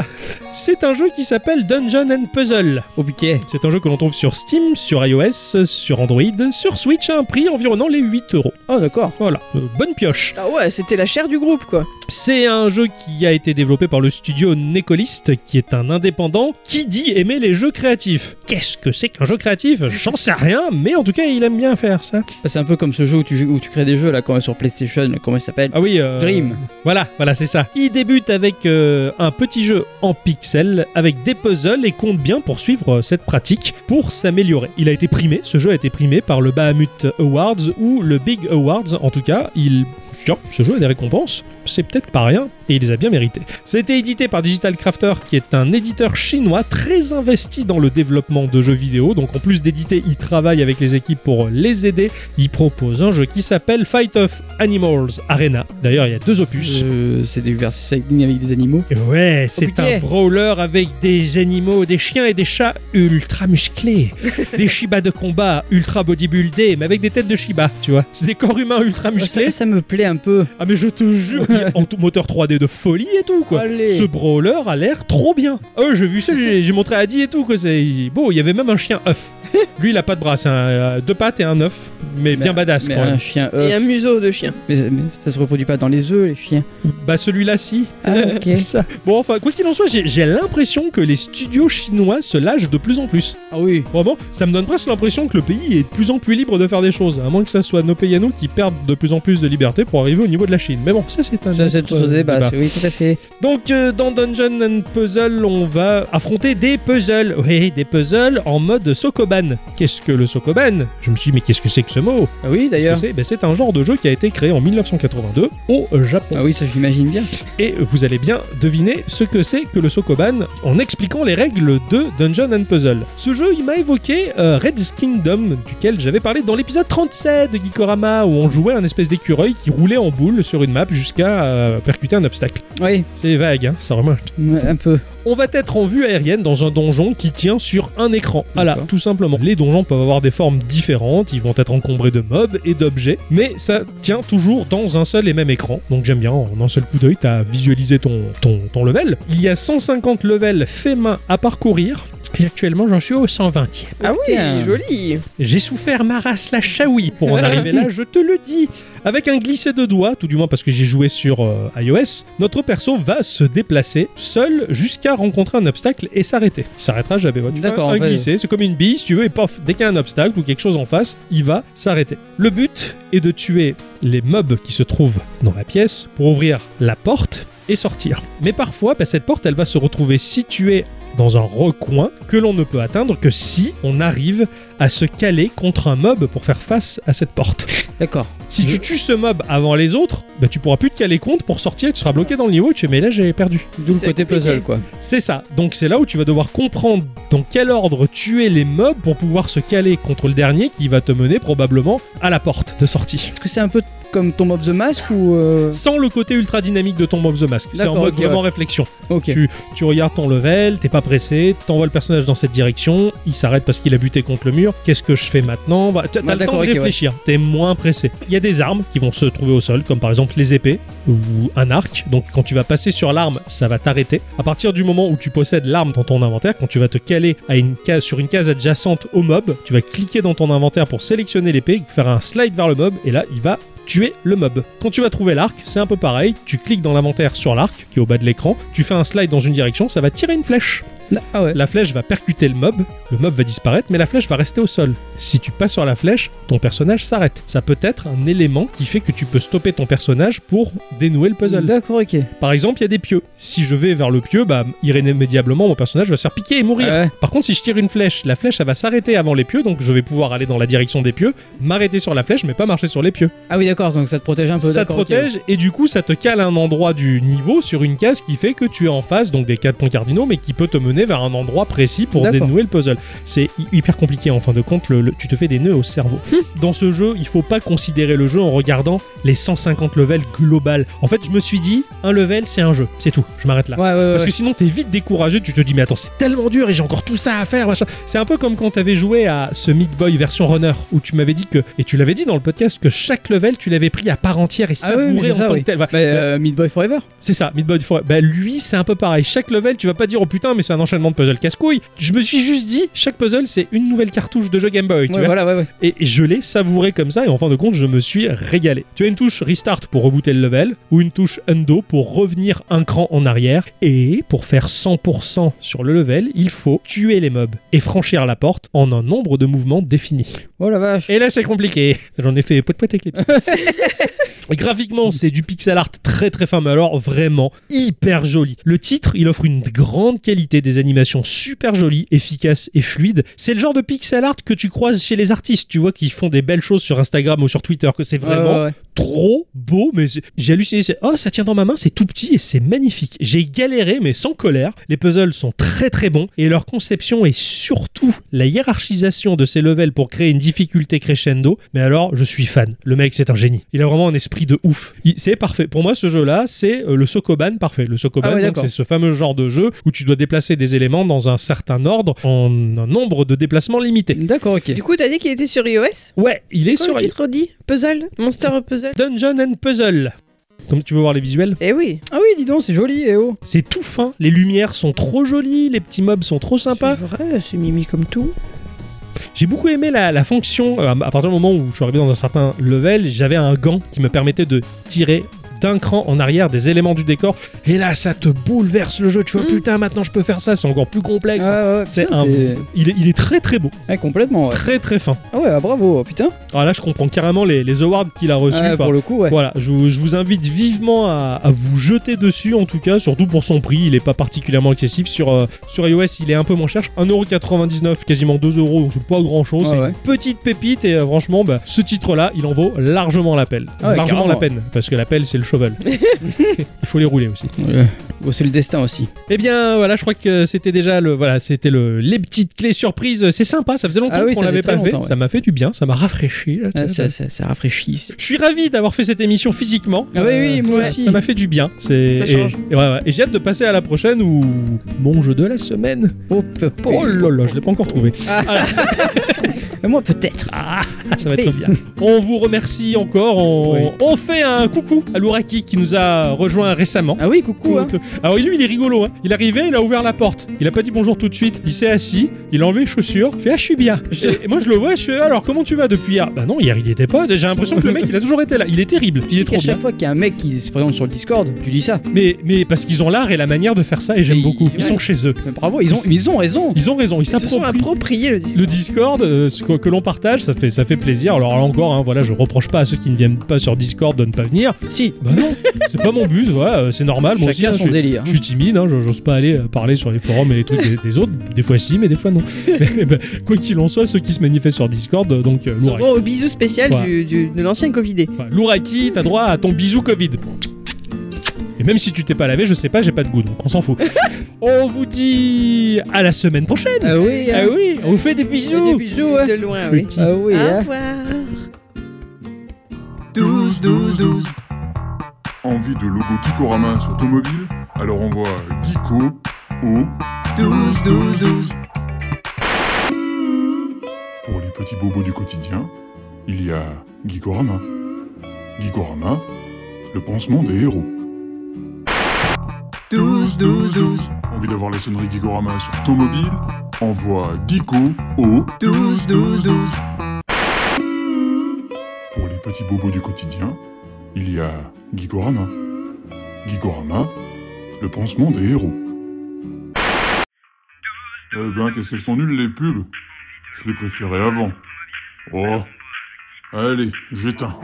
c'est un jeu qui s'appelle Dungeon and Puzzle. Putain. C'est un jeu que l'on trouve sur Steam, sur iOS, sur Android, sur Switch à un prix environnant les 8 euros. Oh d'accord. Voilà, euh, bonne pioche. Ah ouais, c'était la chair du groupe, quoi. C'est un jeu qui a été développé par le studio Necolist, qui est un indépendant qui dit aimer les jeux créatifs. Qu'est-ce que c'est qu'un jeu créatif? J'en sais rien, mais en tout cas, il aime bien faire ça. C'est un peu comme ce jeu où tu, joues- où tu crées des jeux là, quand sur PlayStation, comment il s'appelle? Ah oui, euh, Dream. Voilà, voilà, c'est ça. Il débute avec euh, un petit jeu en pixels, avec des puzzles et compte bien poursuivre euh, cette pratique pour s'améliorer. Il a été primé, ce jeu a été primé par le Bahamut Awards ou le Big Awards. En tout cas, il. Tiens, ce jeu a des récompenses, c'est peut-être pas rien, et il les a bien a été édité par Digital Crafter, qui est un éditeur chinois très investi dans le développement de jeux vidéo. Donc en plus d'éditer, il travaille avec les équipes pour les aider. Il propose un jeu qui s'appelle Fight of Animals Arena. D'ailleurs, il y a deux opus. Euh, c'est des versus avec des animaux. Ouais, c'est Ok. un brawler avec des animaux, des chiens et des chats ultra musclés. des Shiba de combat ultra bodybuildés, mais avec des têtes de Shiba, tu vois. C'est des corps humains ultra musclés. Ça, ça me plaît un peu. Ah mais je te jure, en tout moteur 3D de folie et tout quoi. Allez. Ce brawler a l'air trop bien. Oh j'ai vu ça, j'ai montré à Adi et tout quoi. C'est beau. Il y avait même un chien œuf. Lui il a pas de bras, c'est un, euh, deux pattes et un œuf, mais, bien badass Mais quand un même. chien Et un œuf. museau de chien. Mais, mais ça se reproduit pas dans les œufs, les chiens. Bah celui-là si. Ah ok. Ça. Bon enfin quoi qu'il en soit, j'ai j'ai l'impression que les studios chinois se lâchent de plus en plus. ah oui. Vraiment, ça me donne presque l'impression que le pays est de plus en plus libre de faire des choses, à moins que ça soit nos pays à nous qui perdent de plus en plus de liberté pour arriver au niveau de la Chine. Mais bon, ça c'est un Ça, c'est autre, tout euh, débat. Oui, tout à fait. Donc euh, dans Dungeon and Puzzle, on va affronter des puzzles. Oui, des puzzles en mode Sokoban. Qu'est-ce que le Sokoban? Je me suis dit mais qu'est-ce que c'est que ce mot? Ah oui, d'ailleurs. c'est? Ben, C'est un genre de jeu qui a été créé en 1982 au Japon. Ah oui, ça j'imagine bien. Et vous allez bien deviner ce que c'est que le Sokoban en expliquant les règles de Dungeon and Puzzle. Ce jeu, il m'a évoqué euh, Red's Kingdom, duquel j'avais parlé dans l'épisode 37 de Geekorama, où on jouait un espèce d'écureuil qui roulait en boule sur une map jusqu'à euh, percuter un obstacle. Oui, C'est vague, hein, ça remonte. un peu. On va être en vue aérienne dans un donjon qui tient sur un écran. Voilà, tout simplement. Les donjons peuvent avoir des formes différentes, ils vont être encombrés de mobs et d'objets, mais ça tient toujours dans un seul et même écran. Donc j'aime bien, en un seul coup d'œil, t'as visualisé ton, ton, ton level. Il y a 150 levels faits main à parcourir. Et actuellement, j'en suis au 120e. Ah oui, Tiens. joli. J'ai souffert ma race la chaoui pour en arriver là, je te le dis. Avec un glisser de doigts, tout du moins parce que j'ai joué sur euh, iOS, notre perso va se déplacer seul jusqu'à rencontrer un obstacle et s'arrêter. Il s'arrêtera jamais. Tu fais D'accord, un en fait. glisser, c'est comme une bille, si tu veux, et pof, dès qu'il y a un obstacle ou quelque chose en face, il va s'arrêter. Le but est de tuer les mobs qui se trouvent dans la pièce pour ouvrir la porte et sortir. Mais parfois, bah, cette porte, elle va se retrouver située dans un recoin que l'on ne peut atteindre que si on arrive à se caler contre un mob pour faire face à cette porte. D'accord. Si tu tues ce mob avant les autres, bah, tu pourras plus te caler contre pour sortir, tu seras bloqué dans le niveau, tu fais mais là j'ai perdu. D'où le C'est côté compliqué. puzzle, quoi. C'est ça. Donc c'est là où tu vas devoir comprendre dans quel ordre tuer les mobs pour pouvoir se caler contre le dernier qui va te mener probablement à la porte de sortie. Est-ce que c'est un peu comme Tomb of the Mask ou. euh, Sans le côté ultra dynamique de ton of the Mask. C'est en mode vraiment réflexion. Ok. Tu, tu regardes ton level, t'es pas pressé, t'envoies le personnage dans cette direction, il s'arrête parce qu'il a buté contre le mur. Qu'est-ce que je fais maintenant Voilà, T'as Ah, le temps de ouais. réfléchir, t'es moins pressé. Il y a des armes qui vont se trouver au sol, comme par exemple les épées ou un arc. Donc quand tu vas passer sur l'arme, ça va t'arrêter. À partir du moment où tu possèdes l'arme dans ton inventaire, quand tu vas te caler à une case, sur une case adjacente au mob, tu vas cliquer dans ton inventaire pour sélectionner l'épée, faire un slide vers le mob, et là il va tuer le mob. Quand tu vas trouver l'arc, c'est un peu pareil. Tu cliques dans l'inventaire sur l'arc qui est au bas de l'écran, tu fais un slide dans une direction, ça va tirer une flèche. Ah ouais. La flèche va percuter le mob, le mob va disparaître, mais la flèche va rester au sol. Si tu passes sur la flèche, ton personnage s'arrête. Ça peut être un élément qui fait que tu peux stopper ton personnage pour dénouer le puzzle. D'accord, ok. Par exemple, il y a des pieux. Si je vais vers le pieu, bah, irrémédiablement, mon personnage va se faire piquer et mourir. Ah ouais. Par contre, si je tire une flèche, la flèche, elle va s'arrêter avant les pieux, donc je vais pouvoir aller dans la direction des pieux, m'arrêter sur la flèche, mais pas marcher sur les pieux. Ah oui, d'accord, donc ça te protège un peu. Ça te protège et du coup, ça te cale à un endroit du niveau sur une case qui fait que tu es en face, donc des quatre points cardinaux, mais qui peut te mener mener vers un endroit précis pour dénouer le puzzle. C'est hy- hyper compliqué en fin de compte, le- le- tu te fais des nœuds au cerveau. Dans ce jeu, il faut pas considérer le jeu en regardant les 150 levels global. En fait, je me suis dit, un level, c'est un jeu, c'est tout, je m'arrête là. Ouais, ouais, ouais. Parce que sinon, t'es vite découragé, tu te dis, mais attends, c'est tellement dur et j'ai encore tout ça à faire. machin. C'est un peu comme quand t'avais joué à ce Meat Boy version runner, où tu m'avais dit que, et tu l'avais dit dans le podcast, que chaque level, tu l'avais pris à part entière et Ah oui, savouré en tant oui. que tel. Bah, Bah, euh, Meat Boy Forever. c'est ça, Meat Boy Forever. Bah, lui, c'est un peu pareil. Chaque level, tu vas pas dire, oh putain, mais c'est un enchaînement de puzzles casse-couilles. Je me suis juste dit, chaque puzzle, c'est une nouvelle cartouche de jeu Game Boy. tu Ouais, vois. voilà, ouais, ouais. Et je l'ai savouré comme ça, et en fin de compte, je me suis régalé. Tu as une touche Restart pour rebooter le level, ou une touche Undo pour revenir un cran en arrière, et pour faire 100% sur le level, il faut tuer les mobs et franchir la porte en un nombre de mouvements défini. Oh la vache. Et là, c'est compliqué. J'en ai fait poète poète avec les. Graphiquement, c'est du pixel art très très fin, mais alors vraiment hyper joli. Le titre, il offre une grande qualité, des animations super jolies, efficaces et fluides. C'est le genre de pixel art que tu croises chez les artistes, tu vois, qui font des belles choses sur Instagram ou sur Twitter, que c'est vraiment Ouais, ouais, ouais. trop beau, mais j'ai halluciné. Oh, ça tient dans ma main, c'est tout petit et c'est magnifique. J'ai galéré, mais sans colère. Les puzzles sont très très bons et leur conception et surtout la hiérarchisation de ces levels pour créer une difficulté crescendo. Mais alors, je suis fan. Le mec, c'est un génie. Il a vraiment un esprit de ouf. C'est parfait. Pour moi, ce jeu-là, c'est euh, le Sokoban parfait. Le Sokoban, Ah ouais, c'est ce fameux genre de jeu où tu dois déplacer des éléments dans un certain ordre en un nombre de déplacements limité. D'accord, ok. Du coup, t'as dit qu'il était sur iOS? Ouais, il est Quoi sur le titre dit? Puzzle? Monster Puzzle? Dungeon and Puzzle. Comme tu veux voir les visuels Eh oui. Ah oui, dis donc, c'est joli, eh oh. C'est tout fin, les lumières sont trop jolies, les petits mobs sont trop sympas. C'est vrai, c'est mimi comme tout. J'ai beaucoup aimé la, la fonction, euh, à partir du moment où je suis arrivé dans un certain level, j'avais un gant qui me permettait de tirer d'un cran en arrière des éléments du décor. Et là, ça te bouleverse le jeu. Tu vois, Mm. putain, maintenant je peux faire ça, c'est encore plus complexe. Ouais, ouais, C'est un... il, est, il est très très beau, Ouais, complètement, ouais. très très fin. Ah ouais, ah, bravo, putain. Alors là, je comprends carrément les, les awards qu'il a reçus. Enfin, pour le coup, ouais. Voilà, je vous, je vous invite vivement à, à vous jeter dessus, en tout cas, surtout pour son prix. Il est pas particulièrement excessif. Sur, euh, sur iOS, il est un peu moins cher. 1,99€, quasiment 2€, donc c'est pas grand chose. C'est une petite pépite, et euh, franchement, bah, ce titre-là, il en vaut largement la peine. Ah largement carrément. la peine, parce que la pelle, c'est le cheval. il faut les rouler aussi. Ouais. Bon, c'est le destin aussi. Eh bien, voilà, je crois que c'était déjà le, voilà, c'était le, les petites clés surprises. C'est sympa, ça faisait longtemps Ah oui, qu'on ça l'avait pas fait. ouais. Ça m'a fait du bien, ça m'a rafraîchi. là, Ah, ça, ça, ça rafraîchit. je suis ravi d'avoir fait cette émission physiquement. Ah oui, oui, moi ça, aussi. Ça m'a fait du bien. C'est Ça et- change. Et, ouais, ouais. Et j'ai hâte de passer à la prochaine ou mon jeu de la semaine. Oh, peu- peu- Oh là là, je l'ai pas encore trouvé. Mais moi, peut-être. Ah, ça va être bien. On vous remercie encore. On, Oui. on fait un coucou à Louraki qui nous a rejoint récemment. Ah oui, coucou. hein. Alors lui, il est rigolo. Hein. Il est arrivé, il a ouvert la porte. Il a pas dit bonjour tout de suite. Il s'est assis, il a enlevé les chaussures. Il fait ah je suis bien. Et, moi je le vois, je fais alors comment tu vas depuis hier? Bah non, hier il était pas. J'ai l'impression que le mec il a toujours été là. Il est terrible. Il est trop À bien. chaque fois qu'il y a un mec qui se présente sur le Discord, tu dis ça. Mais mais parce qu'ils ont l'art et la manière de faire ça et j'aime beaucoup. Ils sont chez eux. Mais bravo, ils ont, ils ont raison. Ils ont raison. Ils Ils se sont s'approprient. appropriés le disque. Le Discord, euh, que, que l'on partage, ça fait, ça fait plaisir. Alors là encore, hein, voilà, je reproche pas à ceux qui ne viennent pas sur Discord de ne pas venir. Si, Bah non, c'est pas mon but, voilà, euh, c'est normal. Moi aussi, chacun hein, son je, délire. je suis timide, hein, je- j'ose pas aller euh, parler sur les forums et les trucs des, des autres. Des fois si, mais des fois non. Mais, bah, quoi qu'il en soit, ceux qui se manifestent sur Discord, euh, donc euh, Louraki, au bisou spécial du- de l'ancien Covidé. voilà, Louraki, t'as droit à ton bisou Covid. Et même si tu t'es pas lavé, je sais pas, j'ai pas de goût, donc on s'en fout. on vous dit à la semaine prochaine. Ah oui, Ah hein. oui, on vous fait des bisous. Des bisous, ouais. De loin, oui. Ah oui, Au hein. revoir. 12, 12, 12. Envie de logo Gikorama sur ton mobile? Alors envoie Geeko au 12, 12, 12. Pour les petits bobos du quotidien, il y a Gikorama. Gikorama, le pansement des héros. 12, 12, 12. Envie d'avoir les sonneries Gikorama sur ton mobile Envoie Geeko au 12, 12, 12. Pour les petits bobos du quotidien, il y a Gikorama. Gikorama, le pansement des héros. Eh ben, qu'est-ce qu'elles sont nulles les pubs Je les préférais avant. Oh. Allez, j'éteins.